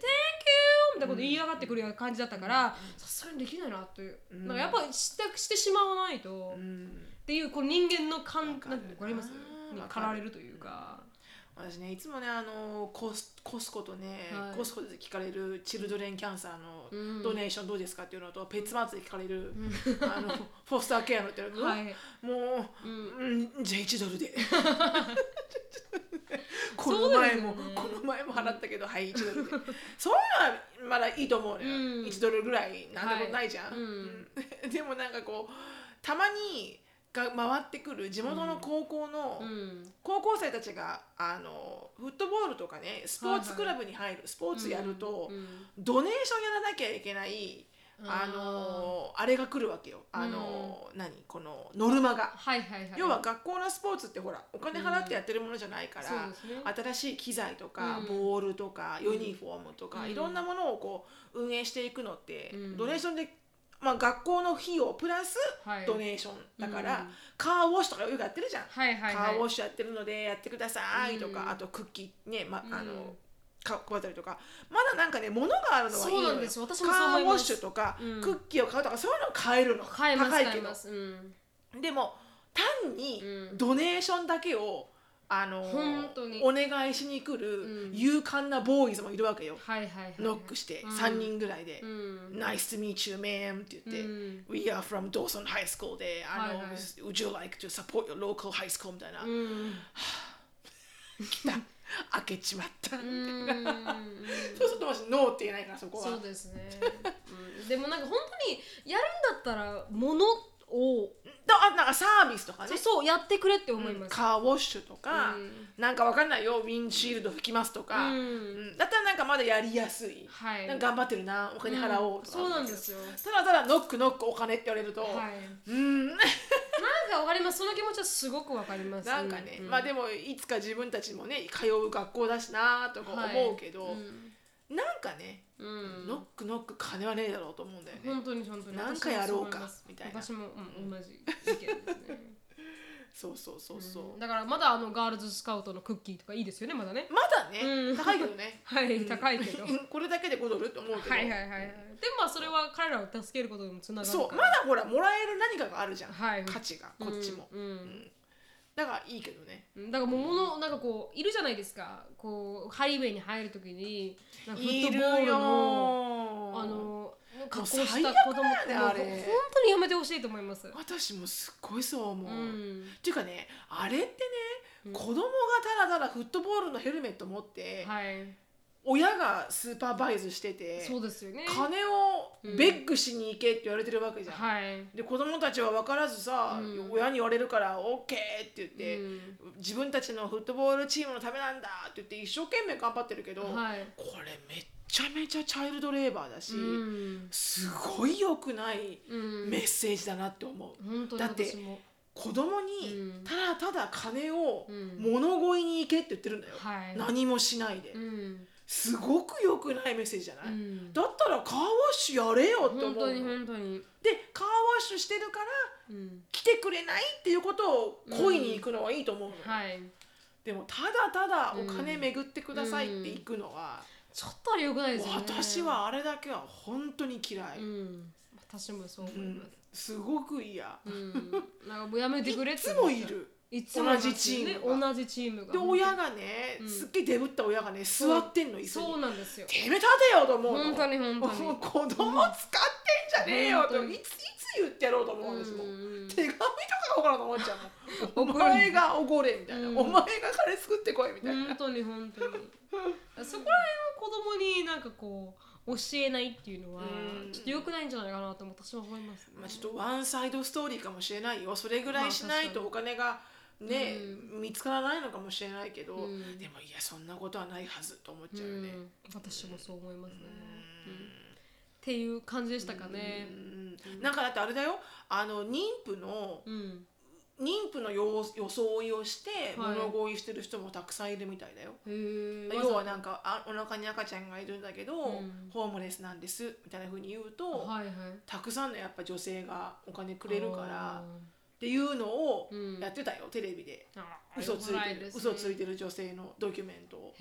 みたいなこと言いやがってくるような感じだったから、さすがにできないなという。うん。なんかやっぱしてしてしまわないと、っうんていうこの人間の感なんてわかります？に駆られるというか。私ねいつもねあのコスコスコとね、はい。コスコで聞かれるチルドレンキャンサーのうん。ドネーションどうですかっていうのと、ペッツマートで聞かれる、あのフォスターケアのっていうの、はい。もう、うん。うん、じゃあ1ドルで こ この前も、ねこの前も払ったけど、はい1ドルで。そういうのはまだいいと思うのよ、うん。1ドルぐらいなんてことないじゃん、はい。うん。うん。でもなんかこうたまにが回ってくる地元の高校の、うん。高校生たちがあのフットボールとかねスポーツクラブに入る、スポーツやると、うん。ドネーションやらなきゃいけないあのあれが来るわけよ。あの、何？このノルマが。はいはいはい。要は学校のスポーツってほらお金払ってやってるものじゃないから、ね。新しい機材とか、うん。ボールとかユニフォームとか、うん。いろんなものをこう運営していくのって、うん。ドネーションで、まあ、学校の費用プラスはい。ドネーションだから、うん。カーウォッシュとかよくやってるじゃん、カーウォッシュやってるのでやってくださいとか、うん。あとクッキーね、まあのうんか配ったりとかまだなんかね物があるのはいいのよそうなんです私もそう思いますカーウォッシュとか、うんクッキーを買うとかそういうの買えるの買えます高いけど買えますうんでも単にうんドネーションだけをあの本当にお願いしに来るうん勇敢なボーイズもいるわけよ、はいはいはいノックしてうん3人ぐらいでう「ん Nice to meet you ma'am」って言って「うん We are from Dawson High School で」あのはいはい Would you like to support your local high school?」みたいな、うん来た開けちまった、うん。そうすると私ノーって言えないからそこは。そうですね、うん、でもなんか本当にやるんだったら物をだあなんかサービスとかね。そうそうやってくれって思います、カーウォッシュとか、うん。なんかわかんないよウィンシールド拭きますとか、うん。うんだったらなんかまだやりやすい、はい。なんか頑張ってるなお金払おうとか、そうなんですよ。ただただノックノックお金って言われると、はい。うん。なんかわかります。その気持ちはすごくわかります。なんかね、うん。まあでもいつか自分たちもね通う学校だしなとか思うけど、はい。うん。なんかね、うん。ノックノック金はねえだろうと思うんだよね、本当に本当に。なんかやろうかみたいな。私も、うん、同じ意見ですね。そうそうそうそう、うん。だからまだあのガールズスカウトのクッキーとかいいですよねまだね。まだね、うん。高いけどね。はい高いけど。うん。これだけで5ドルって思うけど、はいはいはい。はいでもまあそれは彼らを助けることにもつながるそうまだほらもらえる何かがあるじゃん、はい。価値がこっちも、うん。うんだからいいけどね。うんだからもう物なんかこういるじゃないですか。こうハイウェイに入るときになんかフットボールのあの格好した子供最悪だよね本当にやめてほしいと思います。私もすっごいそう思う、うっんていうかねあれってね、うん。子供がただただフットボールのヘルメット持って、はい親がスーパーバイズしててそうですよね。金をベッグしに行けって言われてるわけじゃん、はい。で子供たちは分からずさ、うん。親に言われるから「OK」って言って、うん。自分たちのフットボールチームのためなんだって言って一生懸命頑張ってるけど、はい。これめっちゃめちゃチャイルドレーバーだし、うん。すごい良くないうん。メッセージだなって思う。だって子供にうん。ただただ金をうん。物乞いに行けって言ってるんだよ、はい。何もしないで、うんすごく良くないメッセージじゃない、うん。だったらカーワッシュやれよって思う本当に本当に。でカーワッシュしてるからうん。来てくれないっていうことを恋に行くのはいいと思うの。よ、はい。でもただただお金巡ってくださいって行くのは、ちょっとあれ良くないですよね。私はあれだけは本当に嫌い、うん。私もそう思いうん。ますすごく嫌、うん。なんかもうやめてくれいつって思っちゃう。もいるいつも同じチームが。ね同じチームが。で親がね、うん。すっげえデブった親がね座ってんの椅子に。そうなんですよ。てめえ立てよと思うの本当に本当に。もう子供使ってんじゃねえよと、本当に。いついつ言ってやろうと思う私も、うん手紙とか書かなと思っちゃうもん。お前がおごれみたいな、うん。お前が金作ってこいみたいな、本当に本当に。そこら辺は子供になんかこう教えないっていうのはうん。ちょっと良くないんじゃないかなと私は思いますね。まあ、ちょっとワンサイドストーリーかもしれないよ。それぐらいしないとお金がね、見つからないのかもしれないけど、うん。でもいやそんなことはないはずと思っちゃうよね、うん。私もそう思いますね、うん。っていう感じでしたかね。うんなんかだってあれだよ。あの妊婦のうん。妊婦のよ装いをしてはい。物乞いしてる人もたくさんいるみたいだよ、へえ要はなんかあお腹に赤ちゃんがいるんだけど、うん。ホームレスなんですみたいな風に言うと、はいはい。たくさんのやっぱ女性がお金くれるからあっていうのをうん。やってたよ、テレビで。嘘ついてる、ね。嘘ついてる女性のドキュメント。を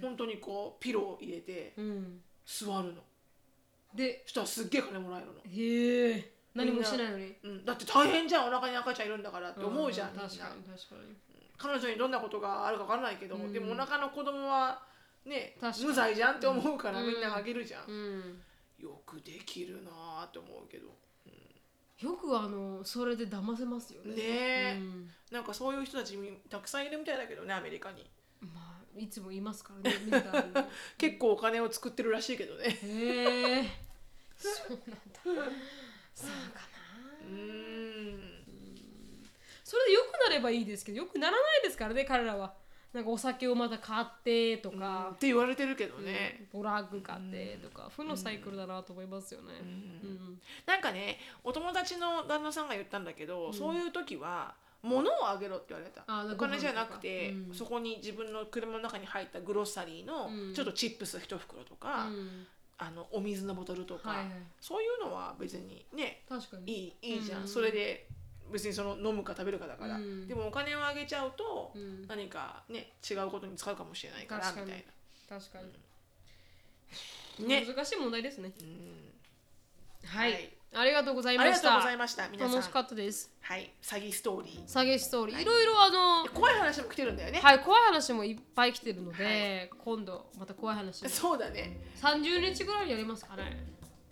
本当にこうピロー入れてうん。座るの。でそしたらすっげえ金もらえるの、へえ。何もしないのに。うん、だって大変じゃんお腹に赤ちゃんいるんだからって思うじゃん、みんな。確かに確かに。彼女にどんなことがあるか分からないけど、うん。でもお腹の子供はね無罪じゃんって思うからうんみんなあげるじゃん。よくできるなーって思うけどよくあのそれで騙せますよね。ねえ。うん。なんかそういう人たちたくさんいるみたいだけどねアメリカに。まあいつもいますからね 結構お金を作ってるらしいけどね。へえ。そうなんだ。そうかな。うーん。それで良くなればいいですけど良くならないですからね彼らはなんかお酒をまた買ってとっか、て言われてるけどね、ドラッグ買ってとか、負のサイクルだなと思いますよね、うん。なんかねお友達の旦那さんが言ったんだけど、そういう時は物をあげろって言われた。あお金じゃなくて、そこに自分の車の中に入ったグロッサリーのうん。ちょっとチップス一袋とか、うん。あのお水のボトルとか、はいはい。そういうのは別にね確かに。いいいいじゃん、うん。それで別にその飲むか食べるかだから、うん。でもお金をあげちゃうと、うん。何かね違うことに使うかもしれないからみたいな。確かに、ね。難しい問題ですね、うん。はい、はい。ありがとうございありがましたとうございました。楽しかったです。はい。詐欺ストーリー。下げストーリー、はい。いろいろあの怖い話も来てるんだよね、はい怖い話もいっぱい来てるので、はい。今度また怖い話。そうだね。30日ぐらいにやりますかね。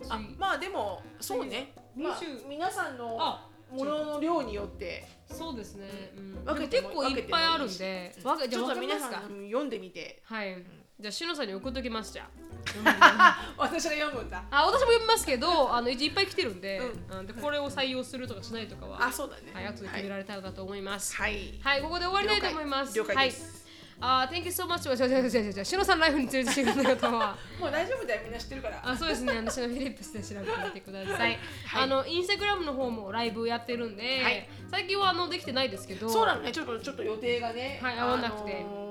あ次。まあでもそうね、まあ20、皆さんのあものの量によって。そうですね、うん、分けてもでも結構いっぱいあるんで。分わけじゃあちょっと皆さん読んでみて。はい。じゃあしのさんに送っときますじゃ 私が読むんだ。ああ私も読みますけど あのいっぱい来てるんで,、ううん、でこれを採用するとかしないとかはあそうだね。はい、後で決められたらなと思います。はい、はい、ここで終わりたいと思います。了解了解です。はい。あ、Thank you so much. 違う違う違う違う違う。しのさんライフに連れてきてくれた方は。もう大丈夫だよみんな知ってるからあ、そうですね。私のフィリップスで調べてみてください。あのインスタグラムの方もライブやってるんで、はい最近はあのできてないですけど、そうなのねちょっとちょっと予定がねはい合わなくてあのー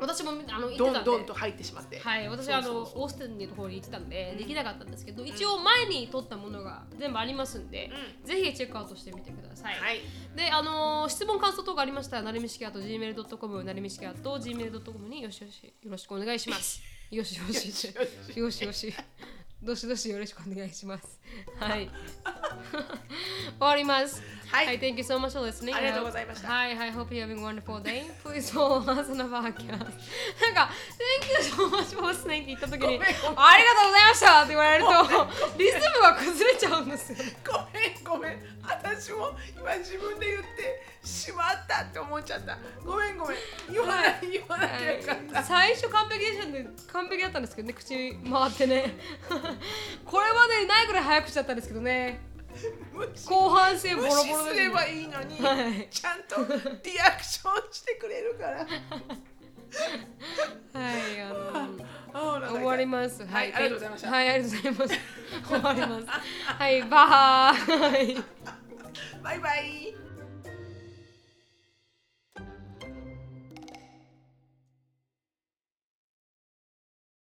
私もあの行ってどたんで。んどんと入ってしまってはい、私あのオースティンの方に行ってたんで、できなかったんですけど、一応前に撮ったものが全部ありますんで、ぜひチェックアウトしてみてください。はいで、あのー質問感想等がありましたら、なるみしきあと gmail.com、なるみしきあと gmail.com によしよしよろしくお願いします。よしよしってよしよし。どしどしよろしくお願いします。はい。終わります。はいはい、Thank you so much for listening. ありがとうございましたはい、はい、Hope you're having a wonderful day. Please follow us on the podcast. なんか、Thank you so much for listening って言った時に、ありがとうございましたって言われると、リズムが崩れちゃうんですよ。ごめんごめん私も今自分で言ってしまったって思っちゃったごめんごめん言わない言わなきゃよかった最初完璧でしたんで完璧だったんですけどね口回ってね これまでにないぐらい早口だったんですけどね。後半戦ボロボロ無視すればいいのに、はい。ちゃんとリアクションしてくれるから。はいあの終わります。はいありがとうございました。はいありがとうございます。終わります。はいバイ。バイバイ